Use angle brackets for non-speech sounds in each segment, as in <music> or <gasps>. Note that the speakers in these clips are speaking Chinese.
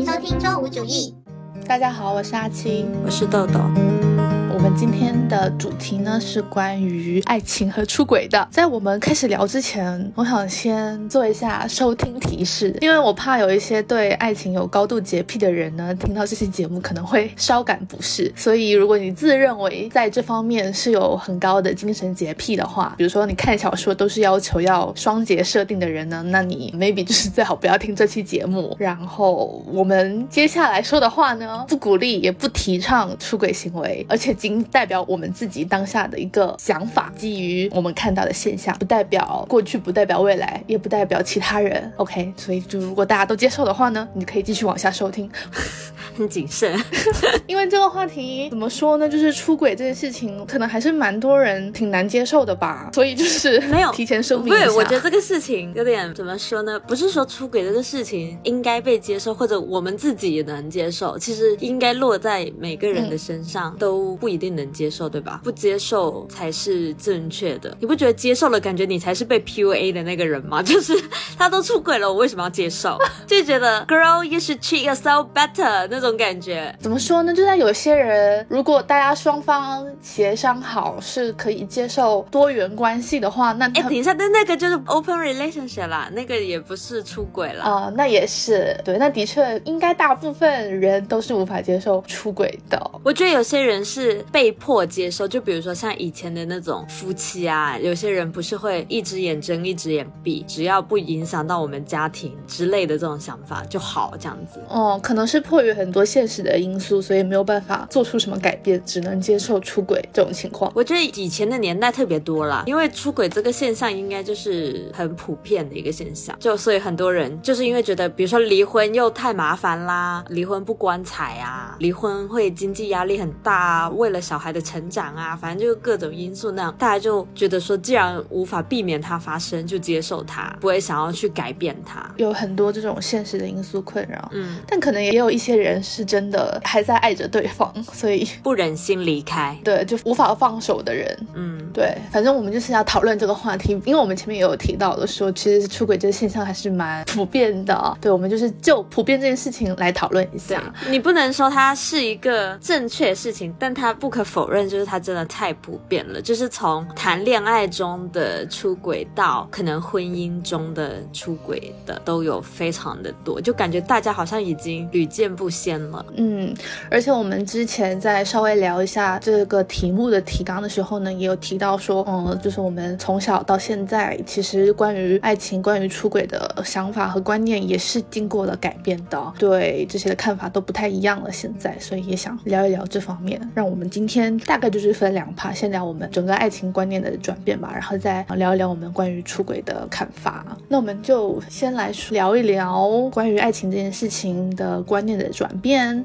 迎收听周五主义。大家好，我是阿七，我是豆豆。我们今天的主题呢是关于爱情和出轨的。在我们开始聊之前，我想先做一下收听提示，因为我怕有一些对爱情有高度洁癖的人呢，听到这期节目可能会稍感不适。所以，如果你自认为在这方面是有很高的精神洁癖的话，比如说你看小说都是要求要双节设定的人呢，那你 maybe 就是最好不要听这期节目。然后我们接下来说的话呢，不鼓励也不提倡出轨行为，而且仅代表我们自己当下的一个想法，基于我们看到的现象，不代表过去，不代表未来，也不代表其他人。OK，所以就如果大家都接受的话呢，你可以继续往下收听。<laughs> 很谨慎，<laughs> 因为这个话题怎么说呢？就是出轨这件事情，可能还是蛮多人挺难接受的吧。所以就是没有提前声明。对，我觉得这个事情有点怎么说呢？不是说出轨这个事情应该被接受，或者我们自己也能接受。其实应该落在每个人的身上都不一定能接受，对吧？不接受才是正确的。你不觉得接受了，感觉你才是被 PUA 的那个人吗？<laughs> 就是他都出轨了，我为什么要接受？就觉得 Girl you should treat yourself better 那种感觉。怎么说呢？就在有些人，如果大家双方协商好是可以接受多元关系的话，那哎，等一下，那那个就是 open relationship 啦，那个也不是出轨了啊、那也是对。那的确，应该大部分人都是无法接受出轨的。我觉得有些人是被迫接受，就比如说像以前的那种夫妻啊，有些人不是会一只眼睁一只眼闭，只要不影响到我们家庭之类的这种想法就好，这样子。哦，可能是迫于很多现实的因素，所以没有办法做出什么改变，只能接受出轨这种情况。我觉得以前的年代特别多啦，因为出轨这个现象应该就是很普遍的一个现象，就所以很多人就是因为觉得，比如说离婚又太麻烦啦，离婚不光彩啊，离婚会经济压力很大啊，为了小孩的成长啊，反正就各种因素那样，大家就觉得说，既然无法避免它发生，就接受它，不会想要去改变它。有很多这种现实的因素困扰，嗯，但可能也有一些人是真的还在爱着对方，<laughs> 所以不忍心离开。对就无法放手的人，嗯，对，反正我们就是要讨论这个话题，因为我们前面也有提到的说，其实出轨这个现象还是蛮普遍的。对，我们就是就普遍这件事情来讨论一下。你不能说它是一个正确的事情，但它不可否认，就是它真的太普遍了。就是从谈恋爱中的出轨到可能婚姻中的出轨的，都有非常的多，就感觉大家好像已经屡见不鲜了。嗯，而且我们之前在稍微聊一下这个题目的提纲的时候呢，也有提到说，嗯，就是我们从小到现在，其实关于爱情、关于出轨的想法和观念也是经过了改变的，对这些的看法都不太一样了。现在，所以也想聊一聊这方面。让我们今天大概就是分两趴，先聊我们整个爱情观念的转变吧，然后再聊一聊我们关于出轨的看法。那我们就先来聊一聊关于爱情这件事情的观念的转。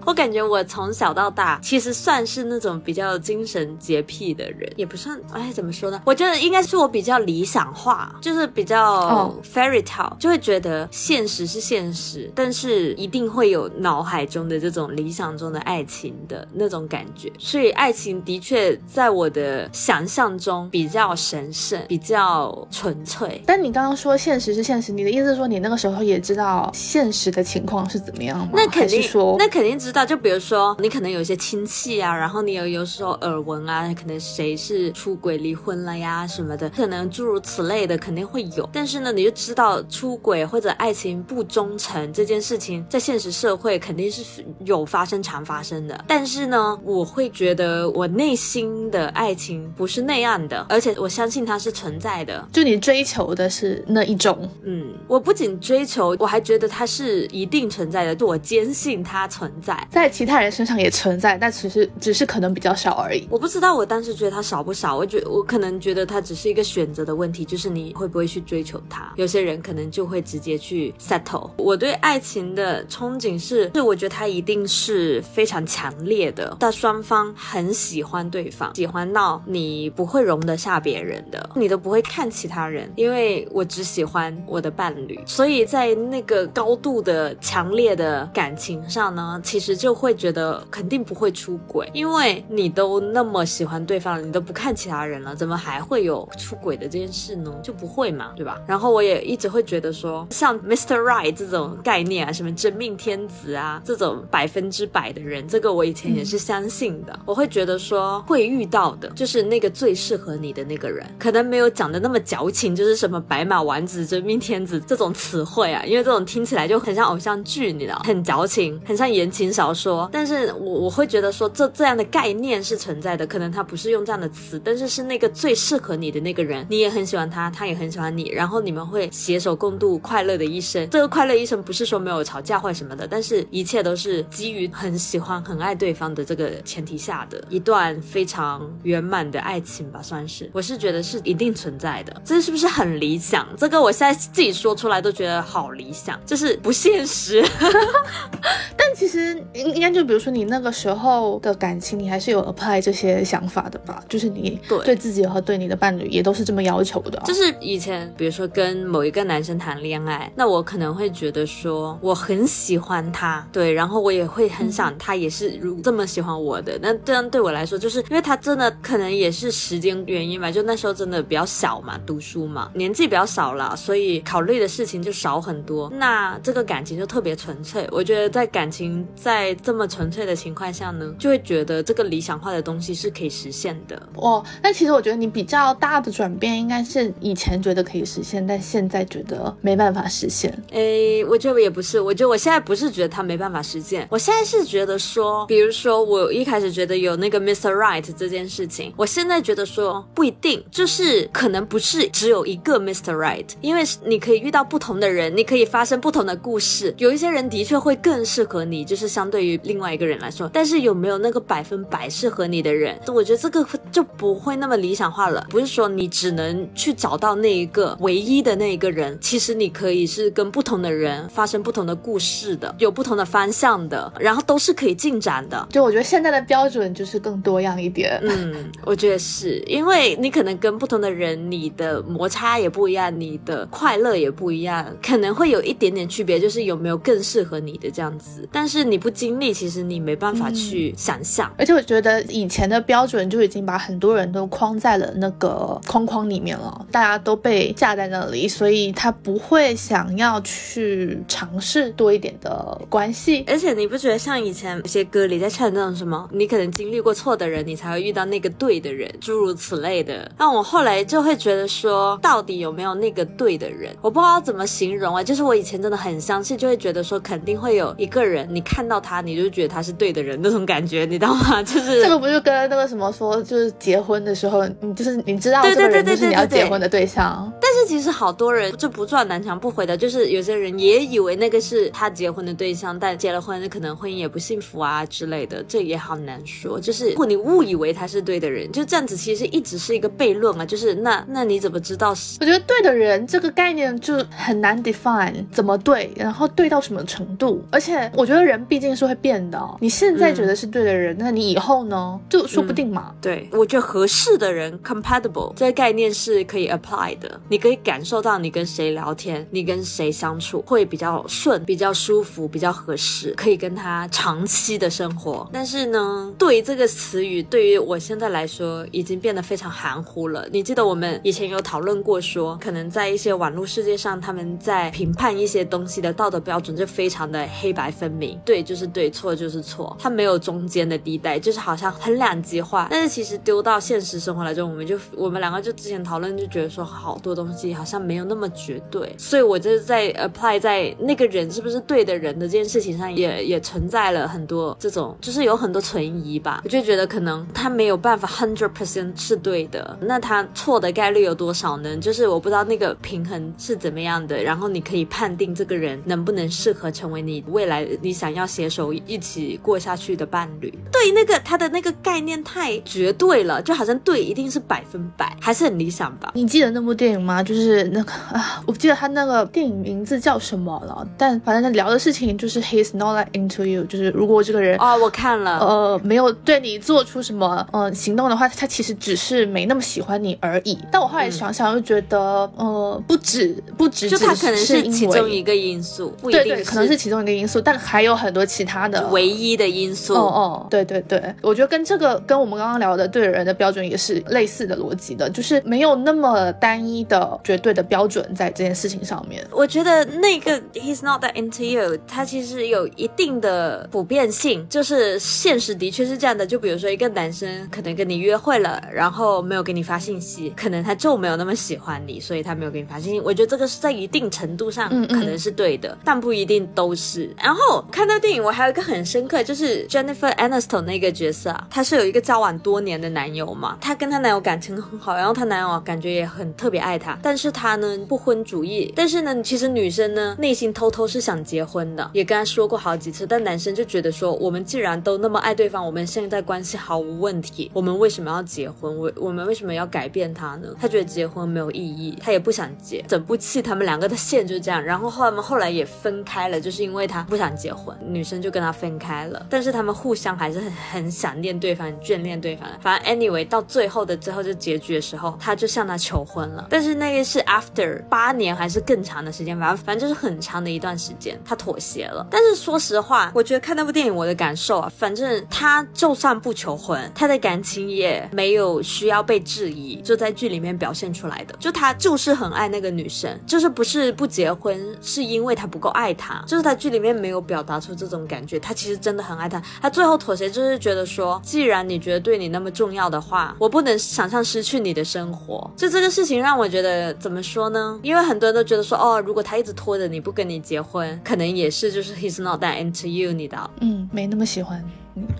我感觉我从小到大其实算是那种比较精神洁癖的人，也不算，哎，怎么说呢？我觉得应该是我比较理想化，就是比较哦 fairy tale，、就会觉得现实是现实，但是一定会有脑海中的这种理想中的爱情的那种感觉。所以爱情的确在我的想象中比较神圣，比较纯粹。但你刚刚说现实是现实，你的意思是说你那个时候也知道现实的情况是怎么样吗？那肯定说，那肯定知道。就比如说，你可能有一些亲戚啊，然后你有有时候耳闻啊，可能谁是出轨离婚了呀什么的，可能诸如此类的肯定会有。但是呢，你就知道出轨或者爱情不忠诚这件事情，在现实社会肯定是有发生、常发生的。但是呢，我会觉得我内心的爱情不是那样的，而且我相信它是存在的。就你追求的是那一种，嗯，我不仅追求，我还觉得它是一定存在的，就我坚信它存在。在其他人身上也存在，但只是只是可能比较少而已。我不知道我当时觉得他少不少，我觉我可能觉得他只是一个选择的问题，就是你会不会去追求他。有些人可能就会直接去 settle。我对爱情的憧憬是，是我觉得他一定是非常强烈的，但双方很喜欢对方，喜欢到你不会容得下别人的，你都不会看其他人，因为我只喜欢我的伴侣。所以在那个高度的强烈的感情上呢，其实就会觉得肯定不会出轨，因为你都那么喜欢对方了，你都不看其他人了，怎么还会有出轨的这件事呢？就不会嘛，对吧？然后我也一直会觉得说，像 Mr. Right 这种概念啊，什么真命天子啊，这种百分之百的人，这个我以前也是相信的。我会觉得说，会遇到的就是那个最适合你的那个人，可能没有讲的那么矫情，就是什么白马王子、真命天子这种词汇啊，因为这种听起来就很像偶像剧，你知道，很矫情，很像言情小说。但是我我会觉得说，这这样的概念是存在的，可能他不是用这样的词，但是是那个最适合你的那个人，你也很喜欢他，他也很喜欢你，然后你们会携手共度快乐的一生。这个快乐一生不是说没有吵架或什么的，但是一切都是基于很喜欢、很爱对方的这个前提下的一段非常圆满的爱情吧，算是。我是觉得是一定存在的，这是不是很理想？这个我现在自己说出来都觉得好理想，就是不现实。<laughs> 但其实应应该就比如说你那个时候的感情，你还是有 apply 这些想法的吧？就是你对对自己和对你的伴侣也都是这么要求的啊。就是以前，比如说跟某一个男生谈恋爱，那我可能会觉得说我很喜欢他，对，然后我也会很想他也是如这么喜欢我的。那这样对我来说，就是因为他真的可能也是时间原因吧，就那时候真的比较小嘛，读书嘛，年纪比较少了，所以考虑的事情就少很多。那这个感情就特别纯粹。我觉得在感情在这么纯粹的情况下呢，就会觉得这个理想化的东西是可以实现的。哦，那其实我觉得你比较大的转变应该是以前觉得可以实现，但现在觉得没办法实现。诶，我觉得也不是，我觉得我现在不是觉得他没办法实现，我现在是觉得说，比如说我一开始觉得有那个 Mr. Right 这件事情，我现在觉得说不一定，就是可能不是只有一个 Mr. Right，因为你可以遇到不同的人，你可以发生不同的故事，有一些人的确会更适合你，就是相对于另外一个人来说，但是有没有那个百分百适合你的人，我觉得这个就不会那么理想化了，不是说你只能去找到那一个唯一的那一个人，其实你可以是跟不同的人发生不同的故事的，有不同的方向的，然后都是可以进展的。就我觉得现在的标准就是更多样一点。嗯，<laughs> 我觉得是因为你可能跟不同的人，你的摩擦也不一样，你的快乐也不一样，可能会有一点点区别，就是有没有更适合你的这样子。但是你不经历，其实你没办法去想象。而且我觉得以前的标准就已经把很多人都框在了那个框框里面了，大家都被架在那里，所以他不会想要去尝试多一点的关系。而且你不觉得像以前有些歌里在唱那种什么，你可能经历过错的人，你才会遇到那个对的人，诸如此类的。那我后来就会觉得说，到底有没有那个对的人？我不知道怎么形容啊。就是我以前真的很相信，就会觉得说，肯定会有一个人，你看到他，你就觉得他是对的人那种感觉，你知道吗？就是 <laughs> 这个不就跟那个什么说，就是结婚的时候，你就是你知道这个人就是你要结婚的对象。但是其实好多人就不撞南墙不回的，就是有些人也以为那个是他结婚的对象，但结了婚可能婚姻也不幸福啊之类的，这也好难说。就是如果你误以为他是对的人，就这样子，其实一直是一个悖论嘛。就是那那你怎么知道？我觉得对的人这个概念就很难 define，怎么对，然后对到什么程度？而且我觉得人毕竟是会变的，你现在觉得是对的人，那你以后呢？就说不定嘛。对，我觉得合适的人 compatible 这个概念是可以 apply 的，你可以感受到你跟谁聊天，你跟谁相处会比较顺、比较舒服、比较合适，可以跟他长期的生活。但是呢，对于这个词语，对于我现在来说，已经变得非常含糊了。你记得我们以前有讨论过，说可能在一些网络世界上，他们在评判一些东西的道德标准就非常的黑白分明，对就是对，错就是错，它没有中间的地带，就是好像很两极化。但是其实丢到现实生活来中，我们就我们两个就之前讨论就觉得说，好多东西好像没有那么绝对，所以我就是在 apply 在那个人是不是对的人的这件事情上，也也存在了很多这种，就是有很多存疑吧。我就觉得可能他没有办法 hundred percent 是对的，那他错的概率有多少呢？就是我不知道那个平衡是怎么样的，然后你可以判定这个人能不能适合成为你未来你想要携手一起过下去的伴侣。对那个他的那个概念太绝对了，就好像对一定是百分百，还是很理想吧。你记得那部电影吗？就就是那个啊，我不记得他那个电影名字叫什么了，但反正他聊的事情就是 he's not like into you，就是如果这个人哦，我看了，呃，没有对你做出什么呃行动的话，他其实只是没那么喜欢你而已。但我后来想想，又觉得呃，不止不止，就他可能是其中一个因素，不一定对对，可能是其中一个因素，但还有很多其他的唯一的因素。哦哦，对对对，我觉得跟这个跟我们刚刚聊的对人的标准也是类似的逻辑的，就是没有那么单一的绝对的标准在这件事情上面。我觉得那个 he's not that into you，它其实有一定的普遍性，就是现实的确是这样的。就比如说一个男生可能跟你约会了，然后没有给你发信息，可能他就没有那么喜欢你，所以他没有给你发信息。我觉得这个是在一定程度上可能是对的，但不一定都是。然后看看到电影，我还有一个很深刻，就是 Jennifer Aniston 那个角色啊，她是有一个交往多年的男友嘛，她跟她男友感情很好，然后她男友感觉也很特别爱她，但是她呢不婚主义，但是呢，其实女生呢内心偷偷是想结婚的，也跟她说过好几次，但男生就觉得说，我们既然都那么爱对方，我们现在关系毫无问题，我们为什么要结婚？我我们为什么要改变他呢？他觉得结婚没有意义，他也不想结。整部戏他们两个的线就是这样，然后他们后来也分开了，就是因为他不想结婚，女生就跟他分开了，但是他们互相还是很很想念对方，眷恋对方。反正 anyway 到最后的最后就结局的时候，他就向她求婚了，但是那个是 after 八年还是更长的时间，反正反正就是很长的一段时间，他妥协了。但是说实话，我觉得看那部电影我的感受啊，反正他就算不求婚，他的感情也没有需要被质疑，就在剧里面表现出来的，就他就是很爱那个女生，就是不是不结婚，是因为他不够爱她，就是他剧里面没有表达出这种感觉，他其实真的很爱他。他最后妥协就是觉得说，既然你觉得对你那么重要的话，我不能想象失去你的生活。就这个事情让我觉得怎么说呢？因为很多人都觉得说，哦，如果他一直拖着你不跟你结婚，可能也是就是 he's not that into you，你的，嗯，没那么喜欢。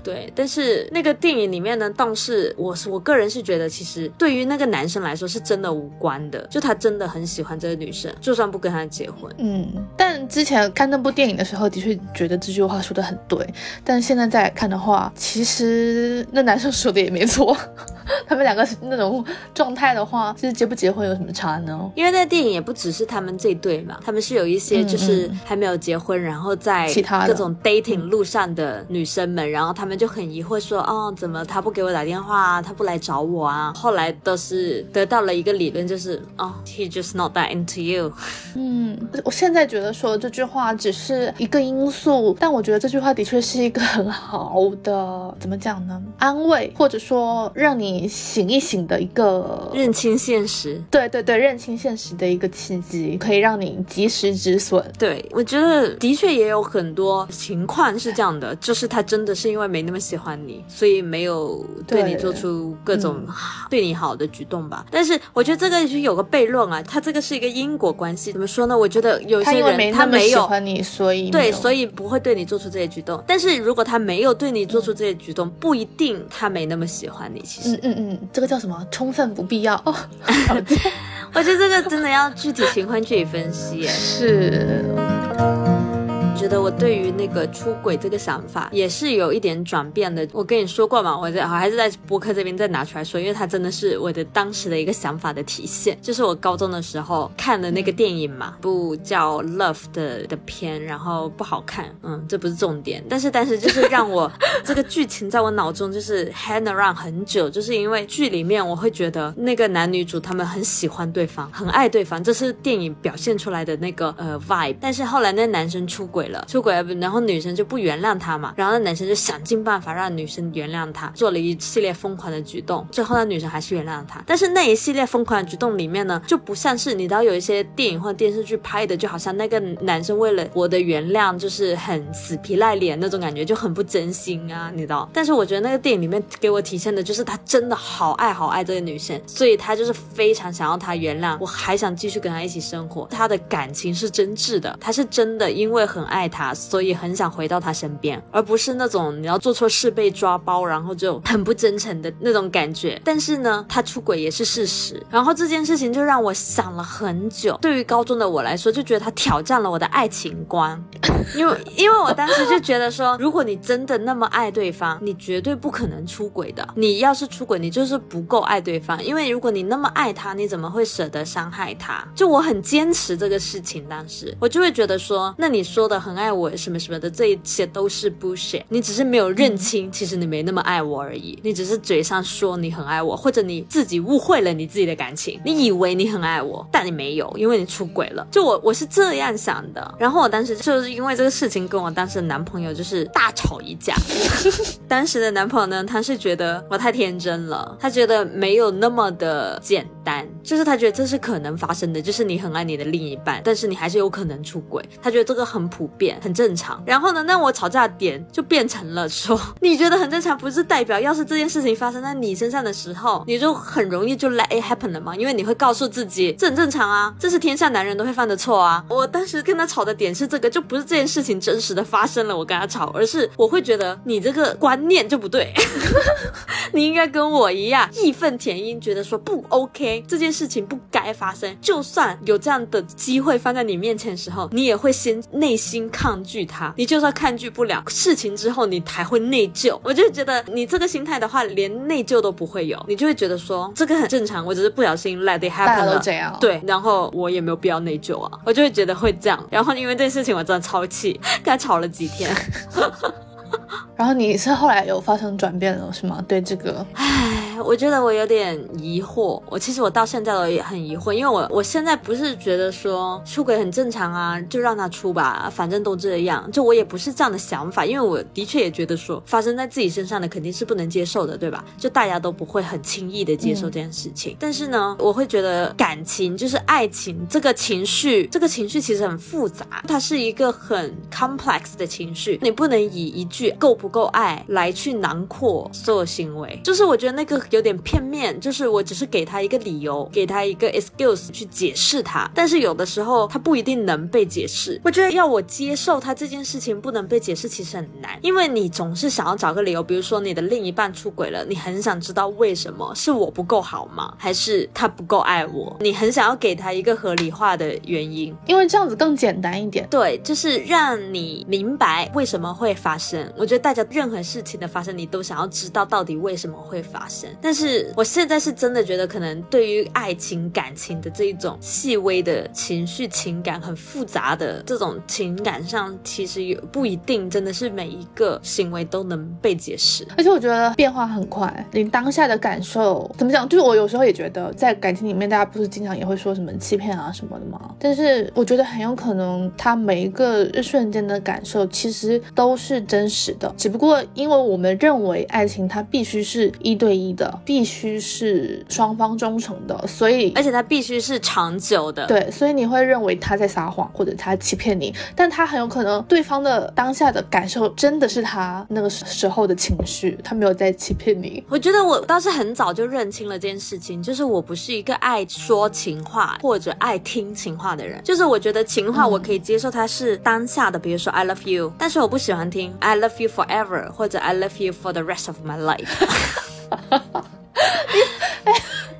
对，但是那个电影里面呢，倒是我是我个人是觉得，其实对于那个男生来说是真的无关的，就他真的很喜欢这个女生，就算不跟他结婚。嗯，但之前看那部电影的时候，的确觉得这句话说的很对，但现在再来看的话，其实那男生说的也没错。<laughs> 他们两个那种状态的话，其实结不结婚有什么差呢？因为那电影也不只是他们这对嘛，他们是有一些就是还没有结婚，然后在其他各种 dating 路上的女生们，然后他们就很疑惑说，哦，怎么他不给我打电话啊，他不来找我啊？后来都是得到了一个理论，就是哦，he just not that into you。嗯，我现在觉得说这句话只是一个因素，但我觉得这句话的确是一个很好的，怎么讲呢？安慰，或者说让你醒一醒的一个认清现实。对对对，认清现实的一个契机，可以让你及时止损。对我觉得的确也有很多情况是这样的，就是他真的是因为没那么喜欢你，所以没有对你做出各种对你好的举动吧。但是我觉得这个是有个悖论啊，他这个是一个因果关系。怎么说呢？我觉得有些人他没有喜欢你，所以对，所以不会对你做出这些举动。但是如果他没有对你做出这些举动，不一定他没那么喜欢你。其实，嗯嗯嗯，这个叫什么？充分不必要。<laughs> 哦。<laughs> 我觉得这个真的要具体情况具体分析。是。觉得我对于那个出轨这个想法也是有一点转变的。我跟你说过嘛，我在还是在播客这边再拿出来说，因为它真的是我的当时的一个想法的体现。就是我高中的时候看的那个电影嘛，部叫《Love》的的片，然后不好看，嗯，这不是重点。但是 <laughs> 但是就是让我这个剧情在我脑中就是 hang around 很久，就是因为剧里面我会觉得那个男女主他们很喜欢对方，很爱对方，这是电影表现出来的那个呃 vibe。但是后来那男生出轨。了出轨，然后女生就不原谅他嘛，然后那男生就想尽办法让女生原谅他，做了一系列疯狂的举动，最后那女生还是原谅了他。但是那一系列疯狂的举动里面呢，就不像是你知道有一些电影或电视剧拍的，就好像那个男生为了我的原谅，就是很死皮赖脸那种感觉，就很不真心啊，你知道。但是我觉得那个电影里面给我体现的就是他真的好爱好爱这个女生，所以他就是非常想要她原谅，我还想继续跟她一起生活，他的感情是真挚的，他是真的因为很爱。爱他，所以很想回到他身边，而不是那种你要做错事被抓包，然后就很不真诚的那种感觉。但是呢，他出轨也是事实。然后这件事情就让我想了很久。对于高中的我来说，就觉得他挑战了我的爱情观，<laughs> 因为因为我当时就觉得说，如果你真的那么爱对方，你绝对不可能出轨的。你要是出轨，你就是不够爱对方。因为如果你那么爱他，你怎么会舍得伤害他？就我很坚持这个事情，当时我就会觉得说，那你说的很爱我什么什么的，这一切都是 bullshit。你只是没有认清，其实你没那么爱我而已。你只是嘴上说你很爱我，或者你自己误会了你自己的感情。你以为你很爱我，但你没有，因为你出轨了。就我我是这样想的。然后我当时就是因为这个事情，跟我当时的男朋友就是大吵一架。<laughs> 当时的男朋友呢，他是觉得我太天真了，他觉得没有那么的简单，就是他觉得这是可能发生的，就是你很爱你的另一半，但是你还是有可能出轨。他觉得这个很普遍，很正常。然后呢，那我吵架的点就变成了说，你觉得很正常，不是代表要是这件事情发生在你身上的时候，你就很容易就 let it happen 了吗？因为你会告诉自己这很正常啊，这是天下男人都会犯的错啊。我当时跟他吵的点是这个，就不是这件事情真实的发生了，我跟他吵，而是我会觉得你这个观念就不对，<laughs> 你应该跟我一样义愤填膺，觉得说不 OK，这件事情不该发生。就算有这样的机会放在你面前的时候，你也会先内心抗拒它。你就算抗拒不了事情之后，你还会内疚。我就觉得你这个心态的话，连内疚都不会有，你就会觉得说这个很正常，我只是不小心 let it happen 了。都这样。对，然后我也没有必要内疚啊，我就会觉得会这样。然后因为这件事情，我真的超气，跟他吵了几天。<laughs> <gasps> 然后你是后来有发生转变了是吗？对这个，唉，我觉得我有点疑惑。我其实我到现在我也很疑惑，因为我我现在不是觉得说出轨很正常啊，就让他出吧，反正都这样。就我也不是这样的想法，因为我的确也觉得说发生在自己身上的肯定是不能接受的，对吧？就大家都不会很轻易的接受这件事情。但是呢，我会觉得感情就是爱情这个情绪，这个情绪其实很复杂，它是一个很 complex 的情绪，你不能以一句够不够爱来去囊括所有行为。就是我觉得那个有点片面，就是我只是给他一个理由，给他一个 excuse 去解释他，但是有的时候他不一定能被解释。我觉得要我接受他这件事情不能被解释，其实很难，因为你总是想要找个理由，比如说你的另一半出轨了，你很想知道为什么，是我不够好吗？还是他不够爱我？你很想要给他一个合理化的原因，因为这样子更简单一点。对，就是让你明白为什么会发生。我我觉得大家任何事情的发生，你都想要知道到底为什么会发生。但是我现在是真的觉得，可能对于爱情、感情的这一种细微的情绪、情感很复杂的这种情感上，其实有不一定真的是每一个行为都能被解释。而且我觉得变化很快，你当下的感受怎么讲？就是我有时候也觉得，在感情里面，大家不是经常也会说什么欺骗啊什么的吗？但是我觉得很有可能，他每一个瞬间的感受其实都是真实的，只不过因为我们认为爱情它必须是一对一的，必须是双方忠诚的，所以而且它必须是长久的。对，所以你会认为他在撒谎或者他欺骗你，但他很有可能对方的当下的感受真的是他那个时候的情绪，他没有在欺骗你。我觉得我倒是很早就认清了这件事情，就是我不是一个爱说情话或者爱听情话的人。就是我觉得情话我可以接受，它是当下的，比如说 I love you，但是我不喜欢听 I love you forever 或者 I love you for the rest of my life。<laughs>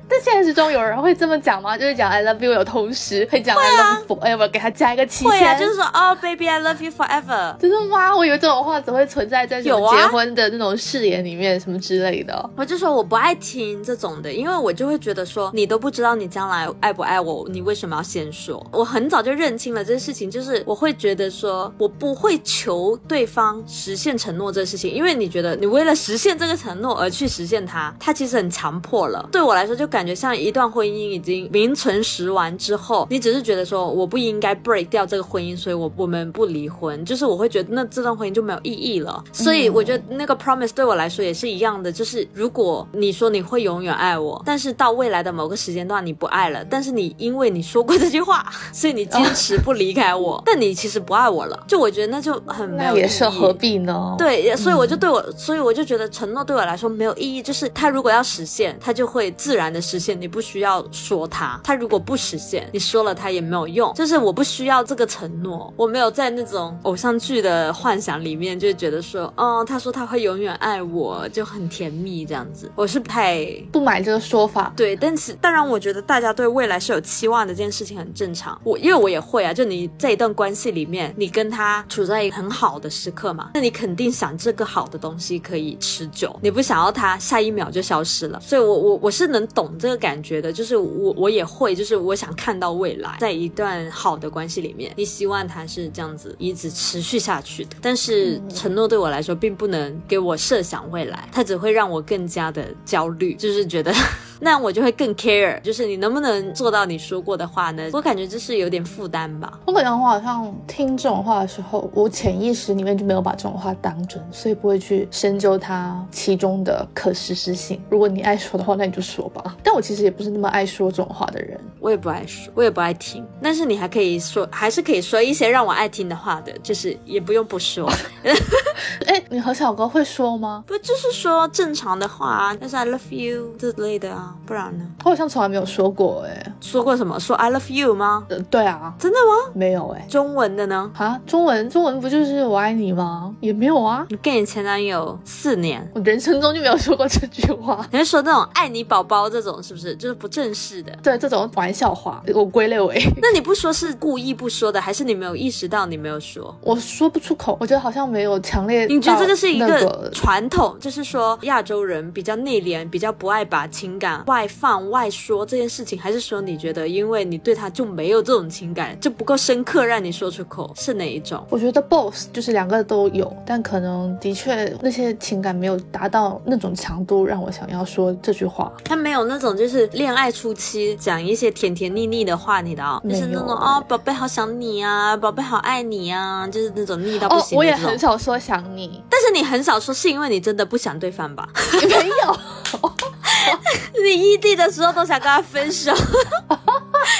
但现实中有人会这么讲吗？就是讲 I love you 有同时会讲 I love you forever，给他加一个期会啊，限。就是说哦，baby I love you forever。就是哇？我以为这种话只会存在在有结婚的那种誓言里面，什么之类的。我就说我不爱听这种的，因为我就会觉得说你都不知道你将来爱不爱我，你为什么要先说？我很早就认清了这件事情，就是我会觉得说我不会求对方实现承诺这个事情，因为你觉得你为了实现这个承诺而去实现它，它其实很强迫了。对我来说，就感觉像一段婚姻已经名存实亡之后，你只是觉得说我不应该 break 掉这个婚姻，所以我我们不离婚，就是我会觉得那这段婚姻就没有意义了。所以我觉得那个 promise 对我来说也是一样的，就是如果你说你会永远爱我，但是到未来的某个时间段你不爱了，<laughs> 但是你因为你说过这句话，所以你坚持不离开我，但你其实不爱我了，就我觉得那就很没有意义。也是何必呢？，对，所以我就对我，所以我就觉得承诺对我来说没有意义，就是它如果要实现，它就会自然的实现。你不需要说他。他如果不实现，你说了他也没有用。就是我不需要这个承诺，我没有在那种偶像剧的幻想里面就觉得说，哦，他说他会永远爱我，就很甜蜜这样子。我是不太不买这个说法。对，但是当然，我觉得大家对未来是有期望的，这件事情很正常。我因为我也会啊，就你在一段关系里面，你跟他处在一个很好的时刻嘛，那你肯定想这个好的东西可以持久，你不想要他下一秒就消失了。所以，我我我是能懂这个感觉的，就是我我也会，就是我想看到未来，在一段好的关系里面，你希望他是这样子一直持续下去的。但是承诺对我来说，并不能给我设想未来，它只会让我更加的焦虑，就是觉得。<laughs> 那我就会更 care，就是你能不能做到你说过的话呢？我感觉这是有点负担吧。我感觉我好像听这种话的时候，我潜意识里面就没有把这种话当真，所以不会去深究它其中的可实施性。如果你爱说的话，那你就说吧。但我其实也不是那么爱说这种话的人，我也不爱说，我也不爱听。但是你还可以说，还是可以说一些让我爱听的话的，就是也不用不说。<laughs> 哎，你和小哥会说吗？不就是说正常的话，但是 I love you 之类的啊。不然呢？我好像从来没有说过哎，说过什么？说 I love you 吗？呃，对啊，真的吗？没有哎，中文的呢？啊，中文中文不就是我爱你吗？也没有啊。你跟你前男友四年，我人生中就没有说过这句话。你是说那种爱你宝宝这种是不是？就是不正式的？对，这种玩笑话，我归类为。<laughs> 那你不说是故意不说的，还是你没有意识到你没有说？我说不出口，我觉得好像没有强烈。你觉得这个是一个传统，就是说亚洲人比较内敛，比较不爱把情感外放外说这件事情，还是说你觉得因为你对他就没有这种情感，就不够深刻让你说出口，是哪一种？我觉得 both 就是两个都有，但可能的确那些情感没有达到那种强度，让我想要说这句话。他没有那种就是恋爱初期讲一些甜甜腻腻的话，你的哦，就是那种哦，宝贝好想你啊，宝贝好爱你啊，就是那种腻到不行。我也很少说想你，但是你很少说，是因为你真的不想对方吧？<laughs> 没有。<laughs> <laughs> 你异地的时候都想跟他分手，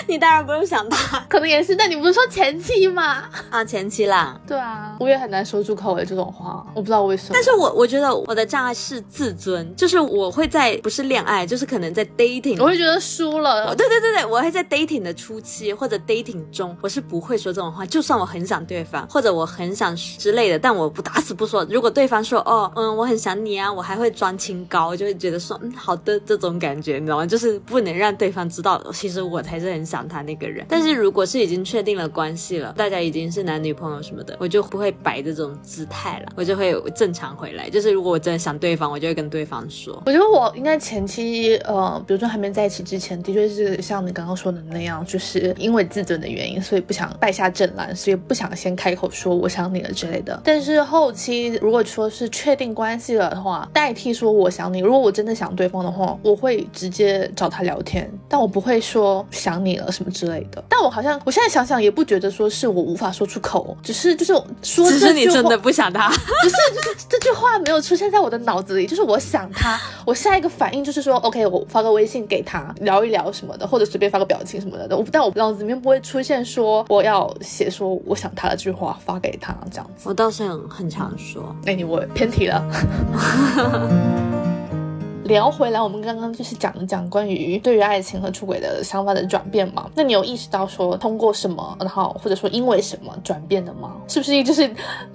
你当然不用想他，可能也是。但你不是说前妻吗？啊，前妻啦。对啊，我也很难说出口的这种话，我不知道为什么。但是我我觉得我的障碍是自尊，就是我会在不是恋爱，就是可能在 dating，我会觉得输了。对对对对，我会在 dating 的初期或者 dating 中，我是不会说这种话。就算我很想对方，或者我很想之类的，但我不打死不说。如果对方说哦嗯我很想你啊，我还会装清高，就会觉得说嗯好的这种感觉。你知道吗？就是不能让对方知道，其实我才是很想他那个人。但是如果是已经确定了关系了，大家已经是男女朋友什么的，我就不会摆这种姿态了，我就会正常回来。就是如果我真的想对方，我就会跟对方说。我觉得我应该前期，呃，比如说还没在一起之前，的确是像你刚刚说的那样，就是因为自尊的原因，所以不想败下阵来，所以不想先开口说我想你了之类的。但是后期如果说是确定关系了的话，代替说我想你，如果我真的想对方的话，我会。直接找他聊天，但我不会说想你了什么之类的。但我好像我现在想想也不觉得说是我无法说出口，只是就是说，只是你真的 <laughs> 不想他，不是就是这句话没有出现在我的脑子里，就是我想他，我下一个反应就是说，OK，我发个微信给他聊一聊什么的，或者随便发个表情什么的。我但我脑子里面不会出现说我要写说我想他的这句话发给他这样子。我倒是很很常说，哎，你我偏题了。<laughs> 聊回来，我们刚刚就是讲了讲关于对于爱情和出轨的想法的转变嘛？那你有意识到说通过什么，然后或者说因为什么转变的吗？是不是就是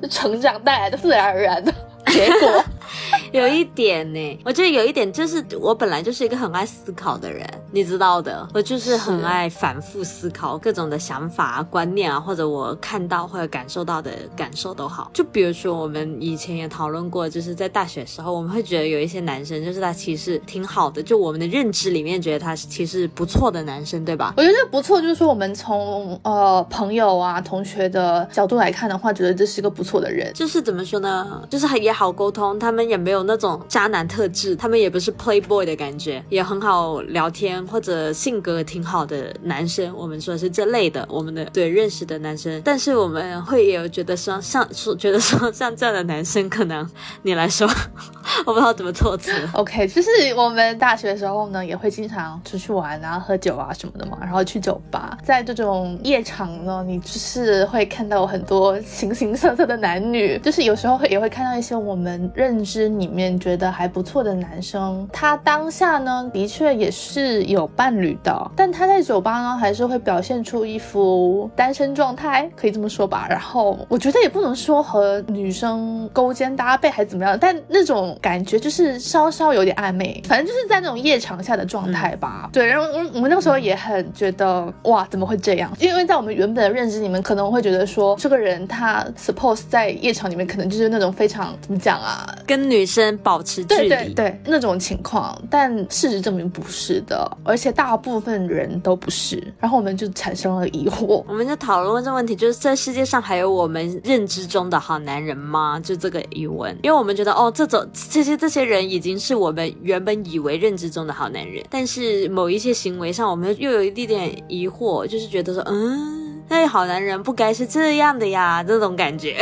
成长带来的自然而然的？结果 <laughs> 有一点呢，我觉得有一点就是我本来就是一个很爱思考的人，你知道的，我就是很爱反复思考各种的想法啊、观念啊，或者我看到或者感受到的感受都好。就比如说我们以前也讨论过，就是在大学时候，我们会觉得有一些男生就是他其实挺好的，就我们的认知里面觉得他其实不错的男生，对吧？我觉得不错，就是说我们从呃朋友啊、同学的角度来看的话，觉得这是一个不错的人。就是怎么说呢？就是很好沟通，他们也没有那种渣男特质，他们也不是 playboy 的感觉，也很好聊天，或者性格挺好的男生。我们说是这类的，我们的对认识的男生，但是我们会有觉得说，像说觉得说像这样的男生，可能你来说 <laughs> 我不知道怎么措辞。OK，就是我们大学的时候呢，也会经常出去玩啊、喝酒啊什么的嘛，然后去酒吧，在这种夜场呢，你就是会看到很多形形色色的男女，就是有时候会也会看到一些我们认知里面觉得还不错的男生，他当下呢的确也是有伴侣的，但他在酒吧呢还是会表现出一副单身状态，可以这么说吧。然后我觉得也不能说和女生勾肩搭背还是怎么样，但那种感觉就是稍稍有点暧昧，反正就是在那种夜场下的状态吧。对，然后我我们那个时候也很觉得哇，怎么会这样？因为在我们原本的认知里面，可能会觉得说这个人他 suppose 在夜场里面可能就是那种非常怎么讲啊，跟女生保持距离，对对对，那种情况。但事实证明不是的，而且大部分人都不是。然后我们就产生了疑惑，我们就讨论这个问题，就是这世界上还有我们认知中的好男人吗？就这个疑问，因为我们觉得哦，这种这些这些人已经是我们原本以为认知中的好男人，但是某一些行为上，我们又有一点点疑惑，就是觉得说，嗯。那好男人不该是这样的呀，<laughs> 这种感觉。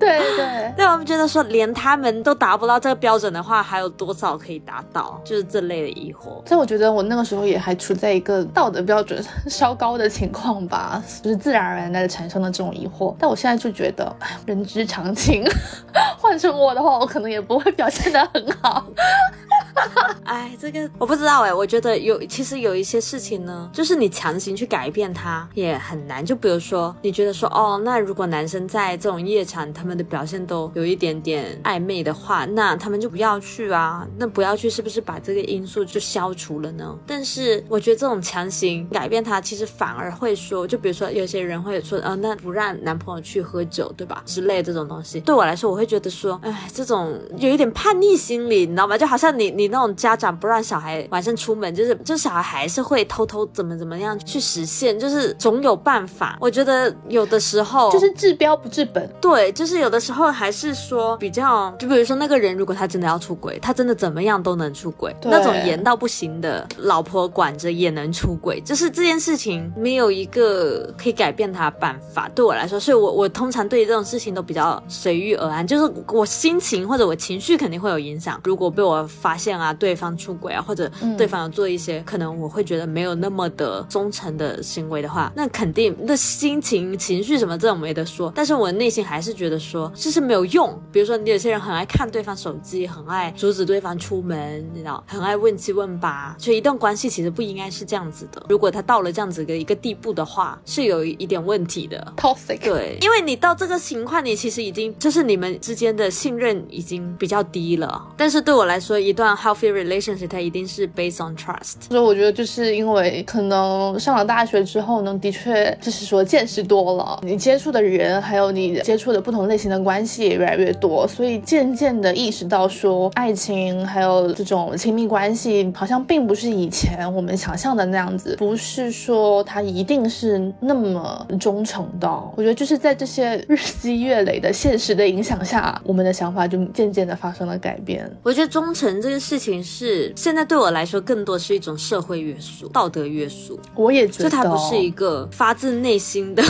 对对，<laughs> 对我们觉得说，连他们都达不到这个标准的话，还有多少可以达到？就是这类的疑惑。所以我觉得我那个时候也还处在一个道德标准稍高的情况吧，<laughs> 就是自然而然的产生了这种疑惑。但我现在就觉得，人之常情。换成我的话，我可能也不会表现得很好。哎，这个我不知道哎，我觉得有，其实有一些事情呢，就是你强行去改变它也很难。就比如说，你觉得说，哦，那如果男生在这种夜场，他们的表现都有一点点暧昧的话，那他们就不要去啊。那不要去，是不是把这个因素就消除了呢？但是我觉得这种强行改变他，其实反而会说，就比如说有些人会说，呃，那不让男朋友去喝酒，对吧？之类这种东西，对我来说，我会觉得说，哎，这种有一点叛逆心理，你知道吗？就好像你你那种家长不让小孩晚上出门，就是就小孩还是会偷偷怎么怎么样去实现，就是总有办法。我觉得有的时候就是治标不治本，对，就是有的时候还是说比较，就比如说那个人如果他真的要出轨，他真的怎么样都能出轨，那种严到不行的老婆管着也能出轨，就是这件事情没有一个可以改变他的办法。对我来说，所以我我通常对这种事情都比较随遇而安，就是我心情或者我情绪肯定会有影响。如果被我发现啊，对方出轨啊，或者对方有做一些可能我会觉得没有那么的忠诚的行为的话，那肯定那心情情绪什么这种没得说。但是我内心还是觉得说这是没有用。比如说你有些人很爱看对方手机，很爱阻止对方出门，你知道，很爱问七问八。所以一段关系其实不应该是这样子的。如果他到了这样子的一个地步的话，是有一点问题的。Toxic。对，因为你到这个情况，你其实已经就是你们之间的信任已经比较低了。但是对我来说，一段 healthy relationship 它一定是 based on trust。所以我觉得就是因为可能上了大学之后呢，的确就是说见识多了，你接触的人还有你接触的不同类型的关系也越来越多，所以渐渐的意识到说，爱情还有这种亲密关系好像并不是以前我们想象的那样子，不是说它一定是那么忠诚的。我觉得就是在这些日积月累的现实的影响下，我们的想法就渐渐的发生了改变。我觉得忠诚这个事情是现在对我来说更多是一种社会约束、道德约束。我也觉得，就它不是一个发自内内心的。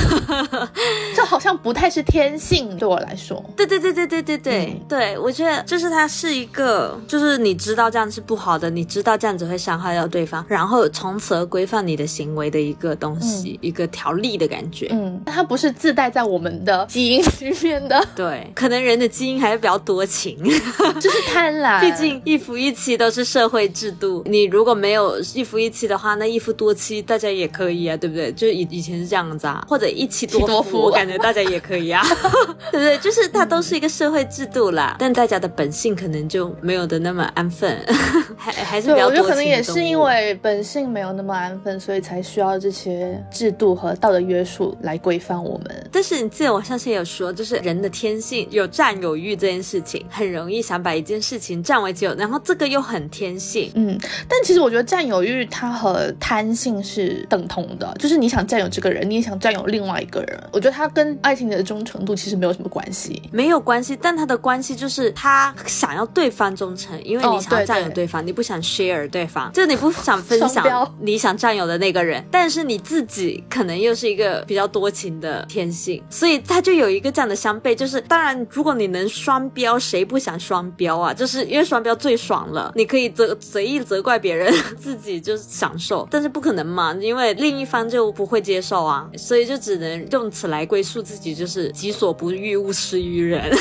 <laughs> 这好像不太是天性对我来说。对对对对对对对。对我觉得就是它是一个就是你知道这样是不好的你知道这样子会伤害到对方然后从此而规范你的行为的一个东西一个条例的感觉。嗯它不是自带在我们的基因里面的。<laughs> 对可能人的基因还是比较多情。<laughs> 就是贪婪。毕竟一夫一妻都是社会制度你如果没有一夫一妻的话那一夫多妻大家也可以啊对不对？就以以前是这样子啊，或者一妻多夫，我感觉大家也可以啊，<laughs> 对不对？就是它都是一个社会制度啦，但大家的本性可能就没有的那么安分，<laughs> 还还是比较多。我觉得可能也是因为本性没有那么安分，所以才需要这些制度和道德约束来规范我们。但是你记得我上次有说，就是人的天性有占有欲这件事情，很容易想把一件事情占为己有，然后这个又很天性。嗯，但其实我觉得占有欲它和贪性是等同的，就是你想占有这个人，你也想占有另外一个人。我觉得他跟爱情的忠诚度其实没有什么关系。没有关系，但他的关系就是他想要对方忠诚，因为你想要占有对方，你不想 share 对方，就你不想分享 <laughs> 你想占有的那个人，但是你自己可能又是一个比较多情的天性，所以他就有一个这样的相悖，就是当然如果你能双标，谁不想双标啊？就是因为双标最爽了，你可以责随意责怪别人，<laughs> 自己就是享受，但是不可能嘛，因为另一方就不会接受啊，所以就只能用此来归宿自己，就是己所不欲，勿施于人。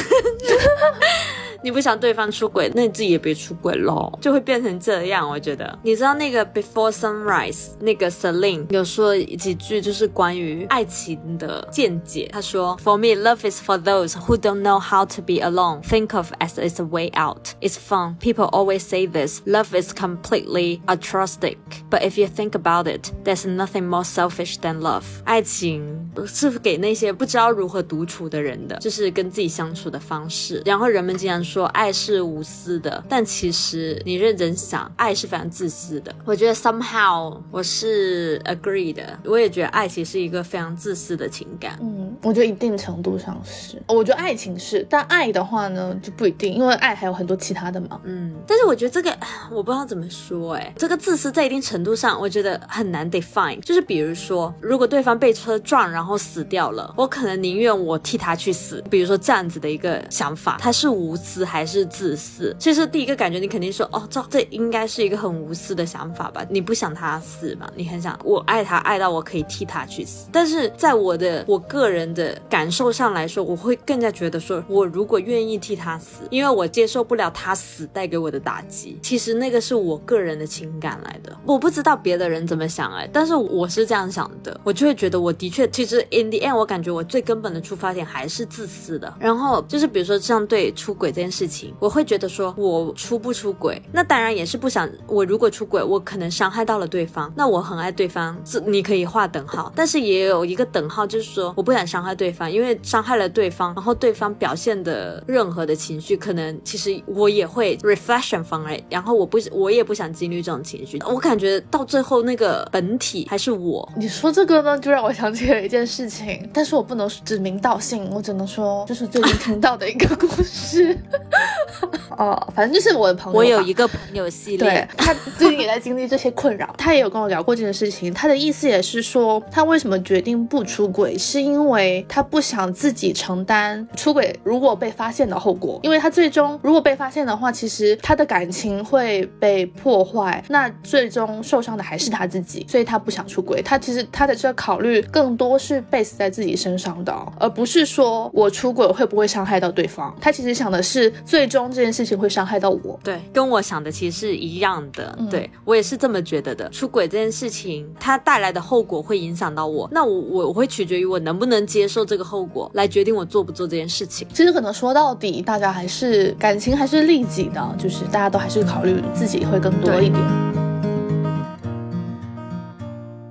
你不想对方出轨，那你自己也别出轨喽，就会变成这样。我觉得，你知道那个 Before <laughs> Sunrise 那个 Celine 有说几句，就是关于爱情的见解。他说：“For me, love is for those who don't know how to be alone. Think of as it's a way out. It's fun. People always say this. Love is completely altruistic. But if you think about it, there's nothing more selfish than love. 爱 情是给那些不知道如何独处的人的，就是跟自己相处的方式。然后人们经常说爱是无私的，但其实你认真想，爱是非常自私的。我觉得 somehow 我是 agree 的，我也觉得爱其实是一个非常自私的情感。嗯，我觉得一定程度上是，我觉得爱情是，但爱的话呢就不一定，因为爱还有很多其他的嘛。嗯，但是我觉得这个我不知道怎么说，哎，这个自私在一定程度上，我觉得很难 define。就是比如说，如果对方被车撞然后死掉了，我可能宁愿我替他去死。比如说这样子的一个想法，他是无私还是自私？其实第一个感觉，你肯定说，哦，这这应该是一个很无私的想法吧？你不想他死嘛？你很想我爱他爱到我可以替他去死。但是在我的我个人的感受上来说，我会更加觉得说，我如果愿意替他死，因为我接受不了他死带给我的打击。其实那个是我个人的情感来的，我不知道别的人怎么想哎，但是我是这样想的，我就会觉觉得我的确，其实 in the end，我感觉我最根本的出发点还是自私的。然后就是比如说像对出轨这件事情，我会觉得说我出不出轨，那当然也是不想我如果出轨，我可能伤害到了对方，那我很爱对方，这你可以画等号，但是也有一个等号，就是说我不想伤害对方，因为伤害了对方，然后对方表现的任何的情绪，可能其实我也会 reflection from it，然后我不我也不想经历这种情绪，我感觉到最后那个本体还是我，你说这个呢，就让我想起了一件事情，但是我不能指名道姓，我只能说这是最近听到的一个故事。<laughs> 哦，反正就是我的朋友，我有一个朋友系列对列，他最近也在经历这些困扰，他也有跟我聊过这件事情。他的意思也是说，他为什么决定不出轨，是因为他不想自己承担出轨如果被发现的后果。因为他最终如果被发现的话，其实他的感情会被破坏，那最终受伤的还是他自己，所以他不想出轨。他其实他的这个考虑更多是 base 在自己身上的哦，而不是说我出轨会不会伤害到对方。他其实想的是，最终这件事情会伤害到我。对，跟我想的其实是一样的。嗯对我也是这么觉得的。出轨这件事情，它带来的后果会影响到我，那我我我会取决于我能不能接受这个后果，来决定我做不做这件事情。其实可能说到底，大家还是感情还是利己的，就是大家都还是考虑自己会更多一点。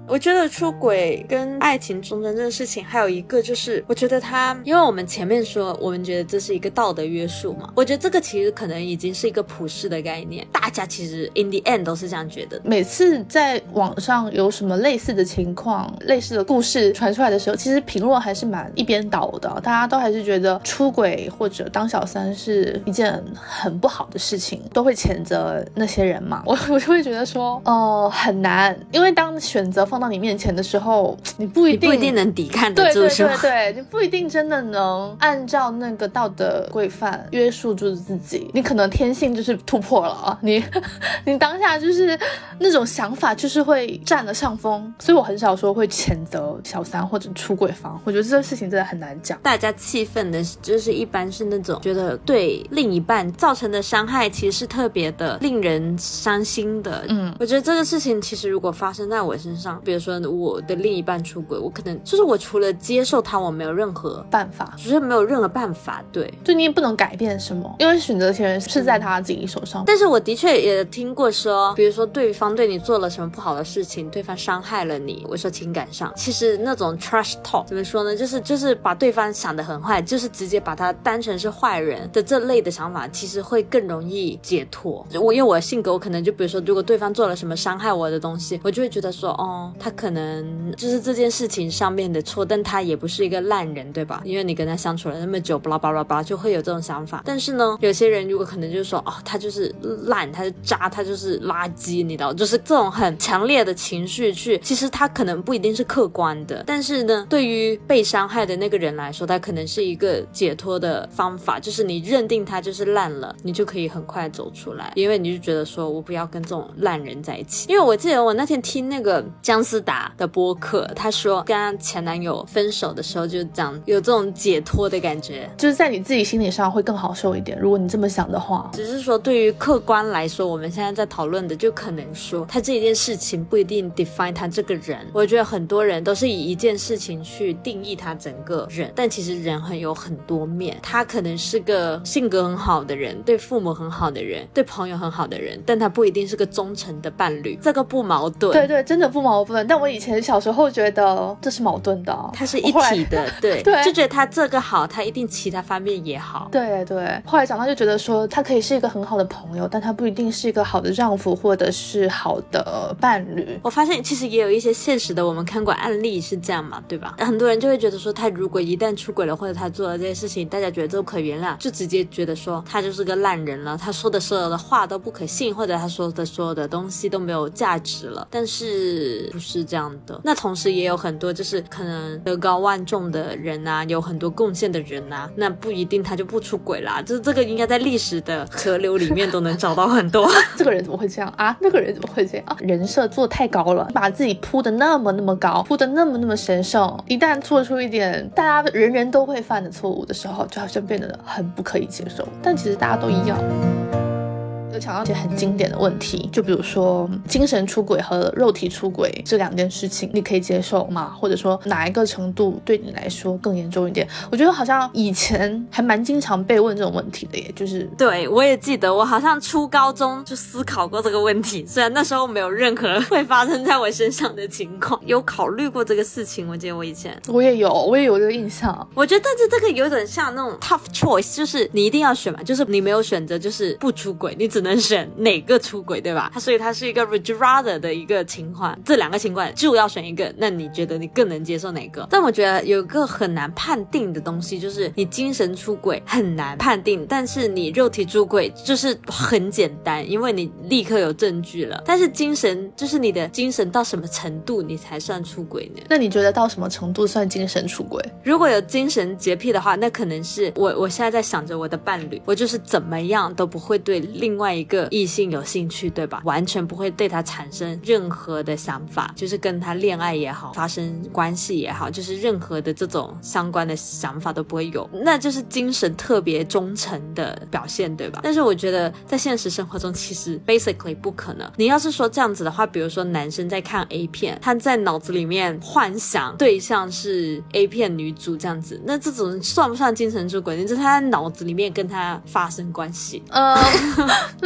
我觉得出轨跟爱情忠贞这个事情，还有一个就是，我觉得他，因为我们前面说，我们觉得这是一个道德约束嘛，我觉得这个其实可能已经是一个普世的概念，大家其实 in the end 都是这样觉得。每次在网上有什么类似的情况、类似的故事传出来的时候，其实评论还是蛮一边倒的，大家都还是觉得出轨或者当小三是一件很不好的事情，都会谴责那些人嘛。<laughs> 我我就会觉得说，哦、很难，因为当选择放到你面前的时候，<laughs> 你不一定不一定能抵抗得对对住，是吗对？对，你不一定真的能按照那个道德规范约束住自己，你可能天性就是突破了啊，<laughs> 你你当下就是那种想法就是会占了上风，所以我很少说会谴责小三或者出轨方，我觉得这个事情真的很难讲。大家气愤的，就是一般是那种觉得对另一半造成的伤害，其实是特别的令人伤心的。嗯，我觉得这个事情其实如果发生在我身上，比如如说我的另一半出轨，我可能就是我除了接受他，我没有任何办法，就是没有任何办法。对，就你也不能改变什么，因为选择权是在他自己手上。但是我的确也听过说，比如说对方对你做了什么不好的事情，对方伤害了你，我说情感上，其实那种 trash talk 怎么说呢？就是就是把对方想得很坏，就是直接把他当成是坏人的这类的想法，其实会更容易解脱。我因为我的性格，我可能就比如说，如果对方做了什么伤害我的东西，我就会觉得说，哦，他可能就是这件事情上面的错，但他也不是一个烂人，对吧？因为你跟他相处了那么久，巴拉巴拉巴拉，就会有这种想法。但是呢，有些人如果可能就是说，哦，他就是烂，他是渣，他就是垃圾，你知道，就是这种很强烈的情绪去，其实他可能不一定是客观的，但是呢，对于被伤害的那个人来说，他可能是一个解脱的方法，就是你认定他就是烂了，你就可以很快走出来，因为你就觉得说我不要跟这种烂人在一起。因为我记得我那天听那个姜思达的播客，他说跟他前男友分手的时候，就讲有这种解脱的感觉，就是在你自己心理上会更好受一点。如果你这么想的话，只是说对于客观来说，我们现在在讨论的就可能说他这一件事情不一定 define 他这个人。我觉得很多人都是以一件事情去定义他整个人，但其实人很有很多面。他可能是个性格很好的人，对父母很好的人，对朋友很好的人，但他不一定是个忠诚的伴侣。这个不矛盾。对对，真的不矛盾。<laughs> 但我以前小时候觉得这是矛盾的，它是一体的。对 <laughs> 对，就觉得他这个好，他一定其他方面也好。对对，后来长大就觉得说他可以是一个很好的朋友，但他不一定是一个好的丈夫或者是好的伴侣。我发现其实也有一些现实的，我们看过案例是这样嘛，对吧？很多人就会觉得说，他如果一旦出轨了，或者他做了这些事情，大家觉得都不可原谅，就直接觉得说他就是个烂人了，他说的所有的话都不可信，或者他说的所有的东西都没有价值了。但是不是是这样的？那同时也有很多就是可能德高望重的人啊，有很多贡献的人啊，那不一定他就不出轨啦。就是这个应该在历史的河流里面都能找到很多。<laughs> 这个人怎么会这样啊？那个人怎么会这样啊？人设做太高了，把自己铺的那么那么高，铺的那么那么神圣，一旦做出一点大家人人都会犯的错误的时候，就好像变得很不可以接受。但其实大家都一样。有想到一些很经典的问题，就比如说精神出轨和肉体出轨这两件事情，你可以接受吗？或者说哪一个程度对你来说更严重一点？我觉得好像以前还蛮经常被问这种问题的，耶，就是对我也记得，我好像初高中就思考过这个问题，虽然那时候没有任何 <laughs> 会发生在我身上的情况，有考虑过这个事情。我记得我以前我也有，我也有这个印象。我觉得，但是这个有点像那种 tough choice，就是你一定要选嘛，就是你没有选择，就是不出轨，你只能选哪个出轨，对吧？它所以它是一个 rather 的一个情况，这两个情况就要选一个。那你觉得你更能接受哪个？但我觉得有个很难判定的东西，就是你精神出轨很难判定，但是你肉体出轨就是很简单，因为你立刻有证据了。但是精神就是你的精神到什么程度你才算出轨呢？那你觉得到什么程度算精神出轨？如果有精神洁癖的话，那可能是我我现在在想着我的伴侣，我就是怎么样都不会对另外一个。异性有兴趣，对吧？完全不会对他产生任何的想法，就是跟他恋爱也好，发生关系也好，就是任何的这种相关的想法都不会有，那就是精神特别忠诚的表现，对吧？但是我觉得在现实生活中，其实 basically 不可能。你要是说这样子的话，比如说男生在看 A 片，他在脑子里面幻想对象是 A 片女主这样子，那这种算不算精神出轨？就是他在脑子里面跟他发生关系，嗯。<laughs>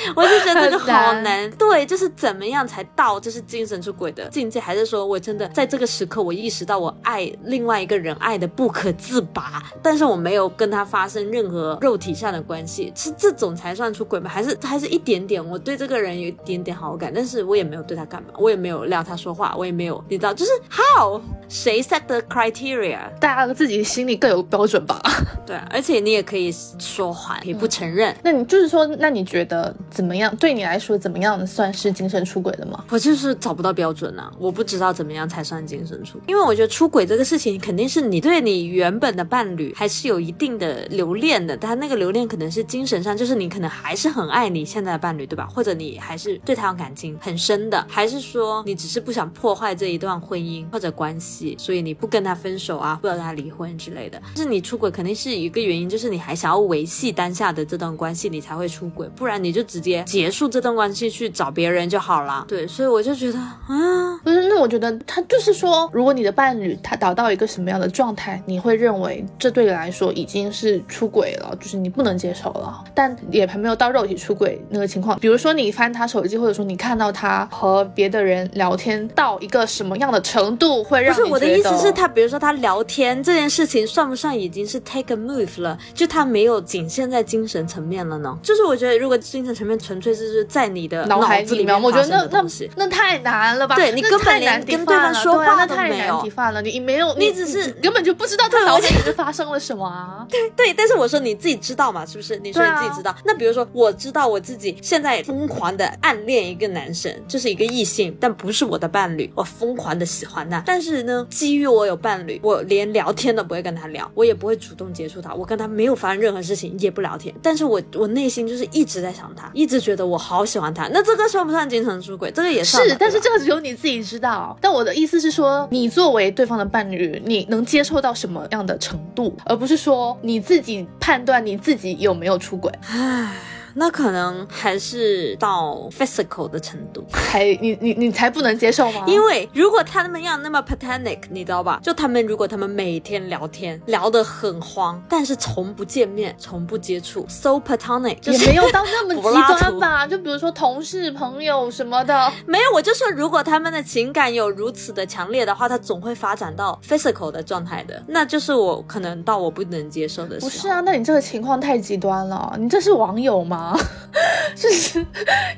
<laughs> 我就觉得这个好难，对，就是怎么样才到就是精神出轨的境界，还是说我真的在这个时刻我意识到我爱另外一个人爱的不可自拔，但是我没有跟他发生任何肉体上的关系，是这种才算出轨吗？还是还是一点点我对这个人有一点点好感，但是我也没有对他干嘛，我也没有撩他说话，我也没有，你知道，就是 how 谁 set the criteria？大家自己心里各有标准吧。对，而且你也可以说谎，可以不承认。那你就是说，那你觉得？怎么样？对你来说，怎么样算是精神出轨的吗？我就是找不到标准啊，我不知道怎么样才算精神出轨。因为我觉得出轨这个事情，肯定是你对你原本的伴侣还是有一定的留恋的。他那个留恋可能是精神上，就是你可能还是很爱你现在的伴侣，对吧？或者你还是对他有感情很深的，还是说你只是不想破坏这一段婚姻或者关系，所以你不跟他分手啊，不要跟他离婚之类的。但是你出轨肯定是一个原因，就是你还想要维系当下的这段关系，你才会出轨，不然你就只。直接结束这段关系去找别人就好了。对，所以我就觉得啊，不是那我觉得他就是说，如果你的伴侣他达到一个什么样的状态，你会认为这对你来说已经是出轨了，就是你不能接受了，但也还没有到肉体出轨那个情况。比如说你翻他手机，或者说你看到他和别的人聊天到一个什么样的程度，会让不是我的意思是，他比如说他聊天这件事情算不算已经是 take a move 了？就他没有仅限在精神层面了呢？就是我觉得如果精神层面纯粹是在你的脑海里面，我觉得那那那太难了吧？对你根本连跟对方说话都没有，了，你没有，你只是根本就不知道他脑子里面发生了什么啊？<laughs> 对对，但是我说你自己知道嘛？是不是？你说你自己知道？那比如说我知道我自己现在疯狂的暗恋一个男生，就是一个异性，但不是我的伴侣，我疯狂的喜欢他。但是呢，基于我有伴侣，我连聊天都不会跟他聊，我也不会主动接触他，我跟他没有发生任何事情，也不聊天。但是我我内心就是一直在想他，一直觉得我好喜欢他。那这个算不算精神出轨？这个也是，但是这个只有你自己知道。但我的意思是说，你作为对方的伴侣，你能接受到什么样的程度，而不是说你自己判断你自己有没有出轨。唉。那可能还是到 physical 的程度，才你你你才不能接受吗？因为如果他们要那么 platonic，你知道吧？就他们如果他们每天聊天聊得很慌，但是从不见面，从不接触，so platonic，也没有到那么 <laughs> 极端吧？就比如说同事、朋友什么的，没有。我就说，如果他们的情感有如此的强烈的话，他总会发展到 physical 的状态的。那就是我可能到我不能接受的。不是啊，那你这个情况太极端了。你这是网友吗？啊，就 <laughs> 是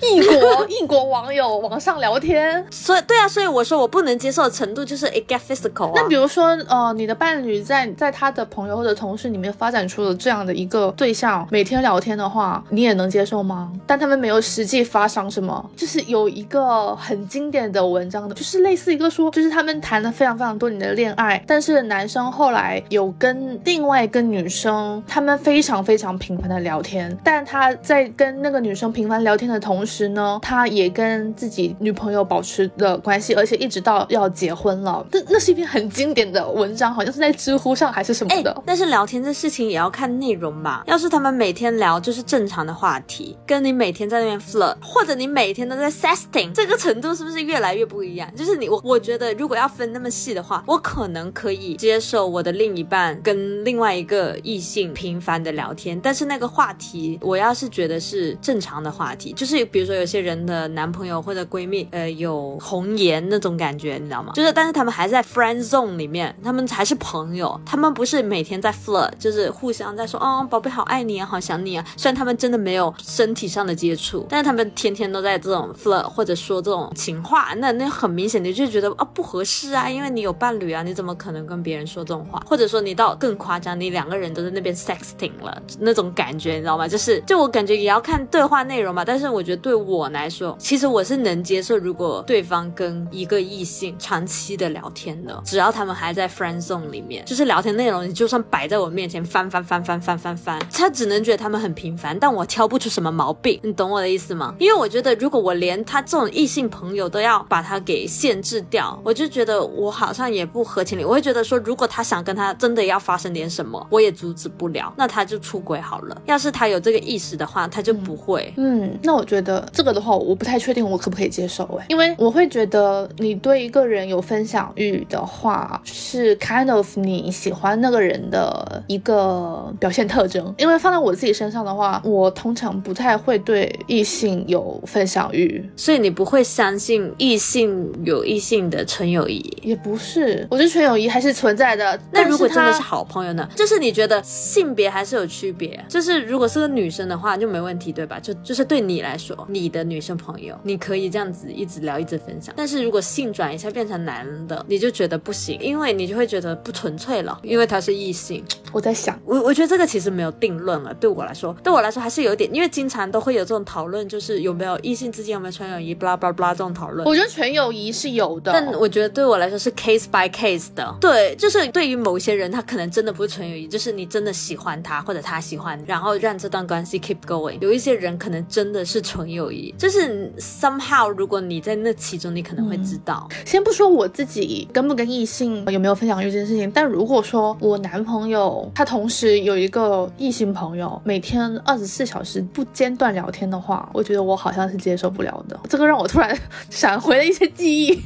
异国异国网友网上聊天，所以对啊，所以我说我不能接受的程度就是 it get physical。那比如说，呃，你的伴侣在在他的朋友或者同事里面发展出了这样的一个对象，每天聊天的话，你也能接受吗？但他们没有实际发生什么，就是有一个很经典的文章的，就是类似一个说，就是他们谈了非常非常多年的恋爱，但是男生后来有跟另外一个女生，他们非常非常频繁的聊天，但他在在跟那个女生频繁聊天的同时呢，他也跟自己女朋友保持了关系，而且一直到要结婚了。那那是一篇很经典的文章，好像是在知乎上还是什么的。但是聊天这事情也要看内容吧。要是他们每天聊就是正常的话题，跟你每天在那边 flirt，或者你每天都在 sexting，这个程度是不是越来越不一样？就是你我我觉得如果要分那么细的话，我可能可以接受我的另一半跟另外一个异性频繁的聊天，但是那个话题我要是觉觉得是正常的话题，就是比如说有些人的男朋友或者闺蜜，呃，有红颜那种感觉，你知道吗？就是，但是他们还在 friend zone 里面，他们还是朋友，他们不是每天在 flirt，就是互相在说，哦，宝贝，好爱你啊，好想你啊。虽然他们真的没有身体上的接触，但是他们天天都在这种 flirt 或者说这种情话，那那很明显你就觉得啊不合适啊，因为你有伴侣啊，你怎么可能跟别人说这种话？或者说你到更夸张，你两个人都在那边 sexting 了，那种感觉，你知道吗？就是，就我感觉。也要看对话内容吧，但是我觉得对我来说，其实我是能接受，如果对方跟一个异性长期的聊天的，只要他们还在 friend zone 里面，就是聊天内容，你就算摆在我面前翻翻翻翻翻翻翻，他只能觉得他们很平凡，但我挑不出什么毛病，你懂我的意思吗？因为我觉得，如果我连他这种异性朋友都要把他给限制掉，我就觉得我好像也不合情理。我会觉得说，如果他想跟他真的要发生点什么，我也阻止不了，那他就出轨好了。要是他有这个意识的话。他就不会，嗯，那我觉得这个的话，我不太确定我可不可以接受哎，因为我会觉得你对一个人有分享欲的话，是 kind of 你喜欢那个人的一个表现特征。因为放在我自己身上的话，我通常不太会对异性有分享欲，所以你不会相信异性有异性的纯友谊，也不是，我觉得纯友谊还是存在的。那如果真的是好朋友呢？就是你觉得性别还是有区别，就是如果是个女生的话就。没问题，对吧？就就是对你来说，你的女生朋友，你可以这样子一直聊，一直分享。但是如果性转一下变成男的，你就觉得不行，因为你就会觉得不纯粹了，因为他是异性。我在想，我我觉得这个其实没有定论了。对我来说，对我来说还是有点，因为经常都会有这种讨论，就是有没有异性之间有没有纯友谊，巴拉巴拉巴拉这种讨论。我觉得纯友谊是有的，但我觉得对我来说是 case by case 的。对，就是对于某些人，他可能真的不是纯友谊，就是你真的喜欢他，或者他喜欢，然后让这段关系 keep going。有一些人可能真的是纯友谊，就是 somehow 如果你在那其中，你可能会知道。先不说我自己跟不跟异性有没有分享欲这件事情，但如果说我男朋友他同时有一个异性朋友，每天二十四小时不间断聊天的话，我觉得我好像是接受不了的。这个让我突然闪回了一些记忆。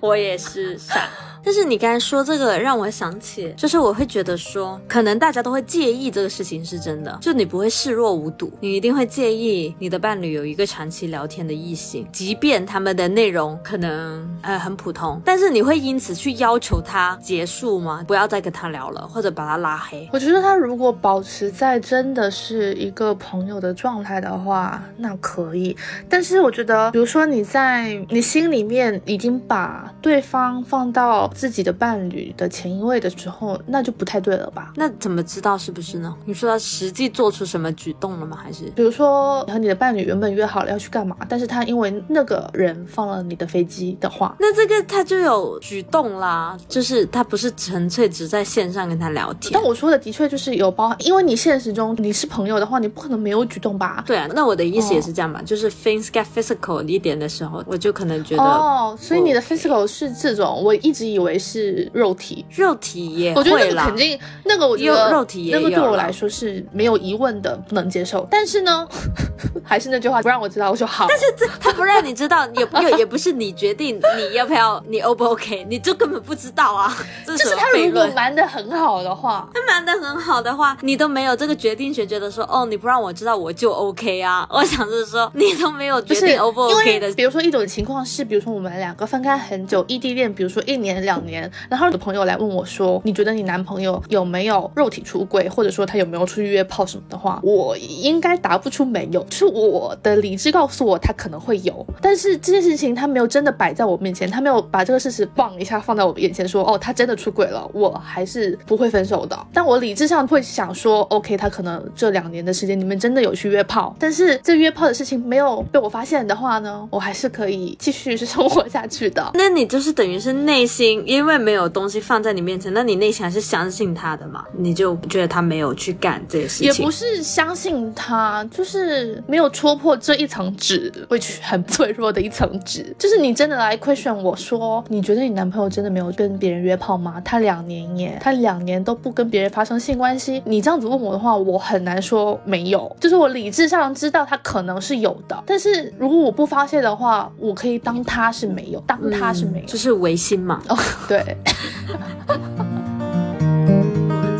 我也是傻。<laughs> <laughs> 但是你刚才说这个让我想起，就是我会觉得说，可能大家都会介意这个事情是真的，就你不会视若无睹，你一定会介意你的伴侣有一个长期聊天的异性，即便他们的内容可能呃很普通，但是你会因此去要求他结束吗？不要再跟他聊了，或者把他拉黑？我觉得他如果保持在真的是一个朋友的状态的话，那可以。但是我觉得，比如说你在你心里面已经把对方放到。自己的伴侣的前一位的时候，那就不太对了吧？那怎么知道是不是呢？你说他实际做出什么举动了吗？还是比如说和你的伴侣原本约好了要去干嘛，但是他因为那个人放了你的飞机的话，那这个他就有举动啦，就是他不是纯粹只在线上跟他聊天。但我说的的确就是有包含，因为你现实中你是朋友的话，你不可能没有举动吧？对啊，那我的意思也是这样吧，就是 things get physical 一点的时候，我就可能觉得哦，所以你的 physical 是这种，我一直以为。为是肉体，肉体也，我觉得那个肯定，那个我觉得肉体也那个对我来说是没有疑问的，不能接受。但是呢，<laughs> 还是那句话，不让我知道，我说好。但是这他不让你知道，也 <laughs> 也也不是你决定你要不要，你 O 不 OK，你就根本不知道啊。<laughs> 就是他如果瞒得很好的话，他瞒得很好的话，你都没有这个决定权，觉得说哦，你不让我知道我就 OK 啊。我想是说，你都没有决定 O 不 OK 的。比如说一种情况是，比如说我们两个分开很久，异地恋，比如说一年两。两年，然后有朋友来问我说：“你觉得你男朋友有没有肉体出轨，或者说他有没有出去约炮什么的话？”我应该答不出没有，是我的理智告诉我他可能会有，但是这件事情他没有真的摆在我面前，他没有把这个事实棒一下放在我眼前说：“哦，他真的出轨了，我还是不会分手的。”但我理智上会想说：“OK，他可能这两年的时间你们真的有去约炮，但是这约炮的事情没有被我发现的话呢，我还是可以继续是 <laughs> 生活下去的。”那你就是等于是内心。因为没有东西放在你面前，那你内心还是相信他的嘛？你就觉得他没有去干这些事情，也不是相信他，就是没有戳破这一层纸，会去很脆弱的一层纸。<laughs> 就是你真的来 question 我说，你觉得你男朋友真的没有跟别人约炮吗？他两年耶，他两年都不跟别人发生性关系。你这样子问我的话，我很难说没有。就是我理智上知道他可能是有的，但是如果我不发泄的话，我可以当他是没有，当他是没有，就是违心嘛。哦。<laughs> 对。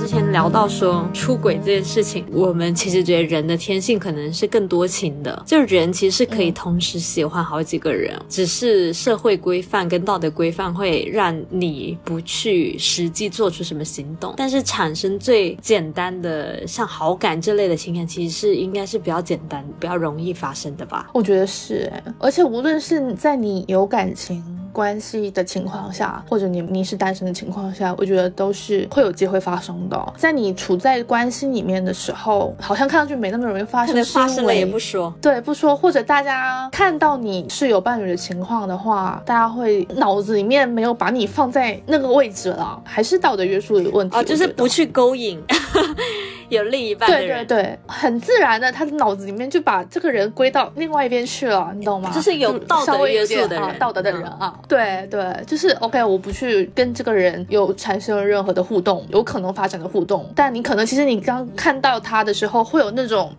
先聊到说出轨这件事情，我们其实觉得人的天性可能是更多情的，就人其实是可以同时喜欢好几个人，只是社会规范跟道德规范会让你不去实际做出什么行动。但是产生最简单的像好感这类的情感，其实是应该是比较简单、比较容易发生的吧？我觉得是，而且无论是在你有感情关系的情况下，或者你你是单身的情况下，我觉得都是会有机会发生的。在你处在关系里面的时候，好像看上去没那么容易发生，发生了也不说，对，不说，或者大家看到你是有伴侣的情况的话，大家会脑子里面没有把你放在那个位置了，还是道德约束的问题？哦，就是不去勾引有另一半的人，对对对，很自然的，他的脑子里面就把这个人归到另外一边去了，你懂吗？就是有道德约束的人，道德的人啊，对对，就是 OK，我不去跟这个人有产生任何的互动，有可能发展的互动。但你可能其实你刚看到他的时候，会有那种，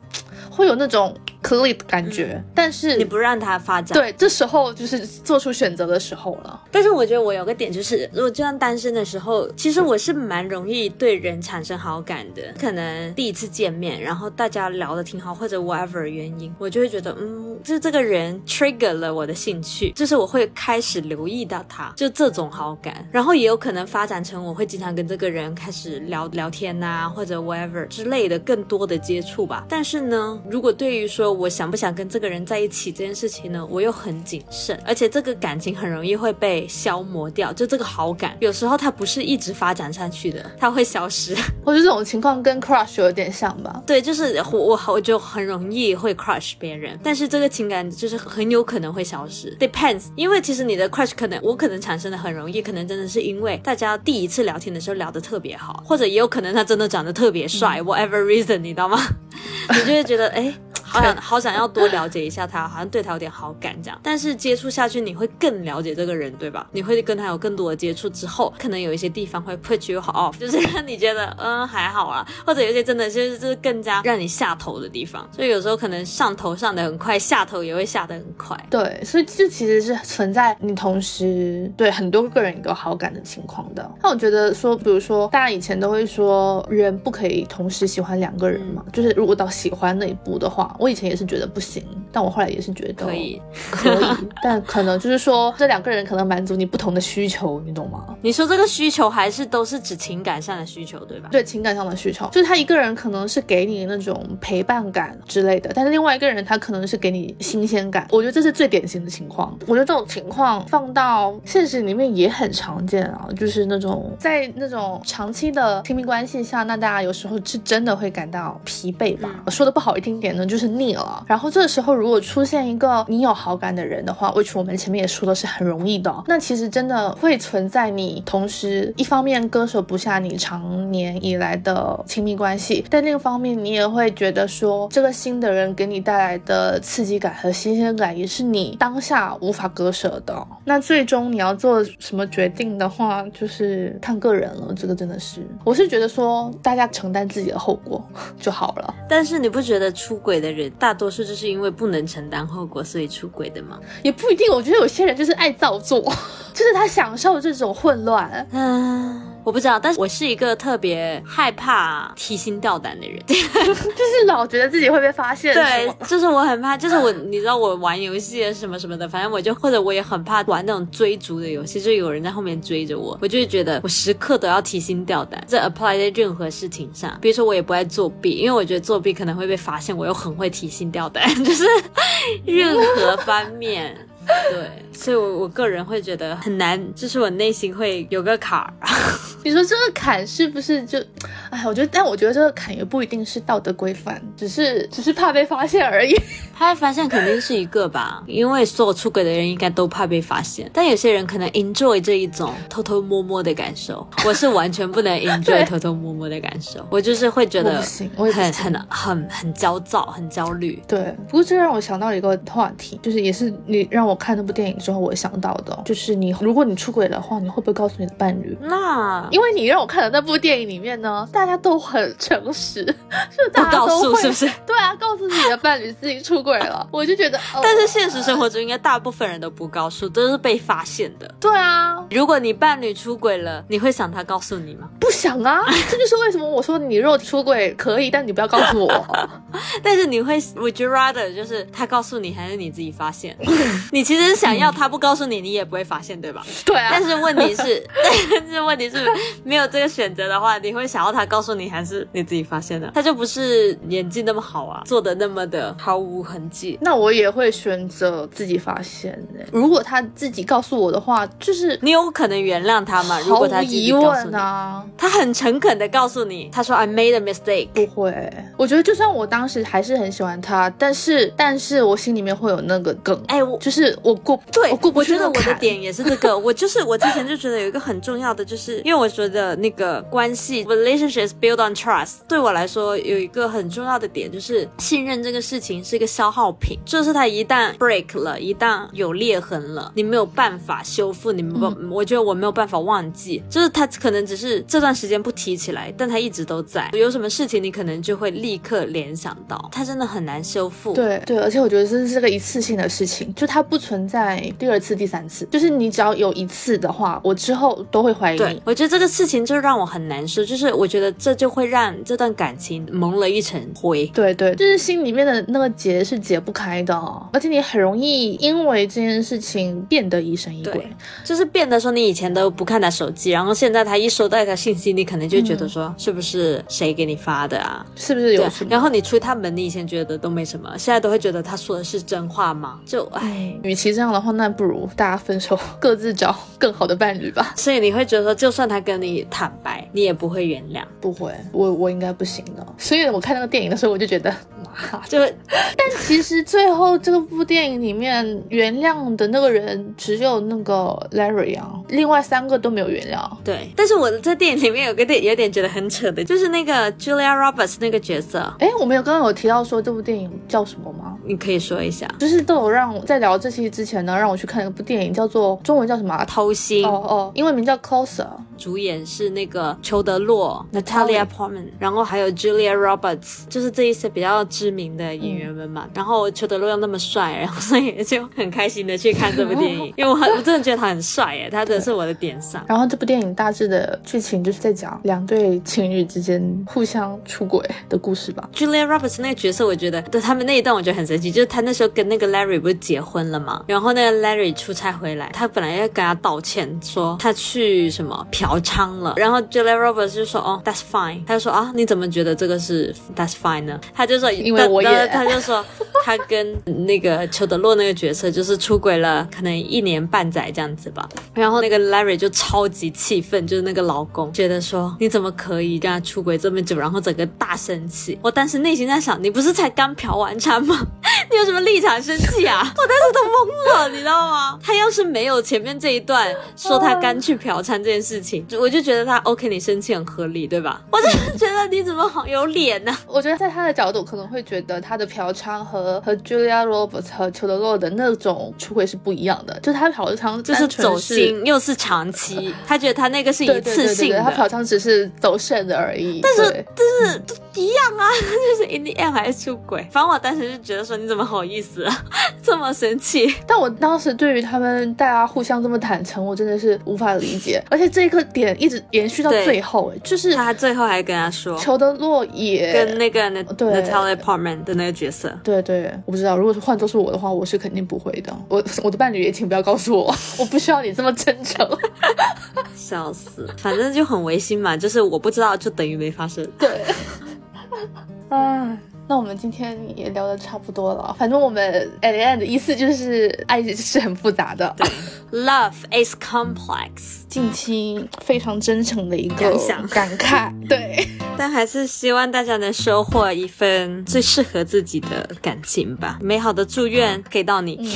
会有那种。可以的感觉，但是你不让他发展，对，这时候就是做出选择的时候了。但是我觉得我有个点就是，如果就像单身的时候，其实我是蛮容易对人产生好感的。可能第一次见面，然后大家聊的挺好，或者 whatever 原因，我就会觉得，嗯，就是这个人 trigger 了我的兴趣，就是我会开始留意到他，就这种好感。然后也有可能发展成我会经常跟这个人开始聊聊天呐，或者 whatever 之类的更多的接触吧。但是呢，如果对于说我想不想跟这个人在一起这件事情呢？我又很谨慎，而且这个感情很容易会被消磨掉。就这个好感，有时候它不是一直发展下去的，它会消失。我觉得这种情况跟 crush 有点像吧？对，就是我我我就很容易会 crush 别人，但是这个情感就是很有可能会消失。Depends，因为其实你的 crush 可能我可能产生的很容易，可能真的是因为大家第一次聊天的时候聊得特别好，或者也有可能他真的长得特别帅，whatever reason，你知道吗？<laughs> 你就会觉得哎。好想好想要多了解一下他，好像对他有点好感这样。但是接触下去，你会更了解这个人，对吧？你会跟他有更多的接触之后，可能有一些地方会 put you off，就是 <laughs> 让你觉得嗯还好啊，或者有些真的就是就是更加让你下头的地方。所以有时候可能上头上的很快，下头也会下的很快。对，所以这其实是存在你同时对很多个人有好感的情况的。那我觉得说，比如说大家以前都会说，人不可以同时喜欢两个人嘛，就是如果到喜欢那一步的话。我以前也是觉得不行，但我后来也是觉得可以，可以，<laughs> 但可能就是说这两个人可能满足你不同的需求，你懂吗？你说这个需求还是都是指情感上的需求，对吧？对，情感上的需求，就是他一个人可能是给你那种陪伴感之类的，但是另外一个人他可能是给你新鲜感。我觉得这是最典型的情况。我觉得这种情况放到现实里面也很常见啊，就是那种在那种长期的亲密关系下，那大家有时候是真的会感到疲惫吧。说的不好听点呢，就是。腻然后这个时候如果出现一个你有好感的人的话，which 我们前面也说的是很容易的，那其实真的会存在你同时一方面割舍不下你长年以来的亲密关系，但另一方面你也会觉得说这个新的人给你带来的刺激感和新鲜感也是你当下无法割舍的。那最终你要做什么决定的话，就是看个人了。这个真的是，我是觉得说大家承担自己的后果 <laughs> 就好了。但是你不觉得出轨的人？大多数就是因为不能承担后果，所以出轨的嘛？也不一定。我觉得有些人就是爱造作，<laughs> 就是他享受这种混乱。嗯。我不知道，但是我是一个特别害怕提心吊胆的人，<laughs> 就是老觉得自己会被发现。对，就是我很怕，就是我，你知道我玩游戏什么什么的，反正我就或者我也很怕玩那种追逐的游戏，就有人在后面追着我，我就会觉得我时刻都要提心吊胆。这 apply 在任何事情上，比如说我也不爱作弊，因为我觉得作弊可能会被发现，我又很会提心吊胆，<laughs> 就是任何方面。对，所以，我我个人会觉得很难，就是我内心会有个坎儿。你说这个坎是不是就，哎，我觉得，但我觉得这个坎也不一定是道德规范，只是只是怕被发现而已。<laughs> 怕被发现肯定是一个吧，因为所有出轨的人应该都怕被发现，但有些人可能 enjoy 这一种偷偷摸摸的感受。我是完全不能 enjoy <laughs> 偷偷摸摸的感受，我就是会觉得很很很很焦躁，很焦虑。对，不过这让我想到一个话题，就是也是你让我。看那部电影之后，我想到的就是你，如果你出轨的话，你会不会告诉你的伴侣？那因为你让我看的那部电影里面呢，大家都很诚实，<laughs> 是大家都会是不是？<laughs> 对啊，告诉自己的伴侣自己出轨了，<laughs> 我就觉得。但是现实生活中，应该大部分人都不告诉，都是被发现的。对啊，如果你伴侣出轨了，你会想他告诉你吗？不想啊，这就是为什么我说你若出轨可以，但你不要告诉我。但是你会，Would you rather 就是他告诉你，还是你自己发现？你。其实想要他不告诉你，你也不会发现，对吧？对啊。但是问题是，但是问题是 <laughs> 没有这个选择的话，你会想要他告诉你，还是你自己发现的？他就不是演技那么好啊，做的那么的毫无痕迹。那我也会选择自己发现。如果他自己告诉我的话，就是你有可能原谅他吗？如果他疑问啊，他很诚恳的告诉你，他说 I made a mistake。不会，我觉得就算我当时还是很喜欢他，但是，但是我心里面会有那个梗。哎，我就是。我过对，我过不去。我觉得我的点也是这个。我就是我之前就觉得有一个很重要的，就是因为我觉得那个关系 relationships build on trust，对我来说有一个很重要的点，就是信任这个事情是一个消耗品，就是它一旦 break 了，一旦有裂痕了，你没有办法修复，你不，我觉得我没有办法忘记，就是它可能只是这段时间不提起来，但它一直都在。有什么事情你可能就会立刻联想到，它真的很难修复。对对，而且我觉得这是个一次性的事情，就它不。存在第二次、第三次，就是你只要有一次的话，我之后都会怀疑你。我觉得这个事情就让我很难受，就是我觉得这就会让这段感情蒙了一层灰。对对，就是心里面的那个结是解不开的，而且你很容易因为这件事情变得疑神疑鬼。就是变得说你以前都不看他手机，然后现在他一收到一条信息，你可能就觉得说是不是谁给你发的啊？是不是有什么？然后你出他门，你以前觉得都没什么，现在都会觉得他说的是真话吗？就唉。与其这样的话，那不如大家分手，<laughs> 各自找更好的伴侣吧。所以你会觉得说，就算他跟你坦白，你也不会原谅。不会，我我应该不行的。所以我看那个电影的时候，我就觉得，妈，<laughs> 就 <laughs> 但其实最后这部电影里面原谅的那个人只有那个 Larry 啊，另外三个都没有原谅。对，但是我在电影里面有个点有点觉得很扯的，就是那个 Julia Roberts 那个角色，哎，我们有刚刚有提到说这部电影叫什么吗？你可以说一下。就是都有让在聊这期之前呢，让我去看一部电影，叫做中文叫什么啊？偷心哦哦，英文名叫 Closer。主演是那个裘德洛 Natalia Portman，然后还有 Julia Roberts，就是这一些比较知名的演员们嘛。然后裘德洛又那么帅，然后所以就很开心的去看这部电影，<laughs> 因为我很我真的觉得他很帅耶，他真的是我的点上。然后这部电影大致的剧情就是在讲两对情侣之间互相出轨的故事吧。Julia Roberts 那个角色，我觉得对他们那一段我觉得很神奇，就是他那时候跟那个 Larry 不是结婚了嘛，然后那个 Larry 出差回来，他本来要跟他道歉，说他去什么嫖娼了，然后 Julia Roberts 就说哦 That's fine，他就说啊你怎么觉得这个是 That's fine 呢？他就说因为我也他就说 <laughs> 他跟那个裘德洛那个角色就是出轨了，可能一年半载这样子吧，然后那个 Larry 就超级气愤，就是那个老公觉得说你怎么可以跟他出轨这么久，然后整个大生气。我当时内心在想，你不是才刚嫖完娼吗？<laughs> 你有什么立场生气啊？<laughs> 我当时都懵了，你知道吗？他要是没有前面这一段说他刚去嫖娼这件事情，我就觉得他 OK，你生气很合理，对吧？我真的觉得你怎么好有脸呢、我觉得在他的角度可能会觉得他的嫖娼和和 Julia Roberts 和裘德洛的那种出轨是不一样的，就是他嫖娼就是走心又是长期，<laughs> 他觉得他那个是一次性的对对对，他。嫖娼只是走肾的而已。但是但是一样啊，<laughs> 就是 in the end 还是出轨。反正我当时就觉得说，你怎么好意思啊，<laughs> 这么生气？但我当时对于他们大家互相这么坦诚，我真的是无法理解。而且这个点一直延续到最后，哎，就是他最后还跟他说，裘德洛也跟那个 Nat 对。Natalia Portman 的那个角色，对对，我不知道，如果是换做是我的话，我是肯定不会的。我我的伴侣也请不要告诉我，<laughs> 我不需要你这么真诚。<laughs> 笑死，反正就很违心嘛，就是我不知道，就等于没发生。对，<laughs> 啊，那我们今天也聊的差不多了。反正我们 at the end 的意思就是，爱是很复杂的。Love is complex，<laughs> 近期非常真诚的一个感想感慨，对，<laughs> 但还是希望大家能收获一份最适合自己的感情吧。美好的祝愿给到你，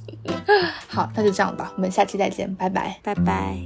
<laughs> 好，那就这样吧，我们下期再见，拜拜。拜拜。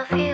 Love you.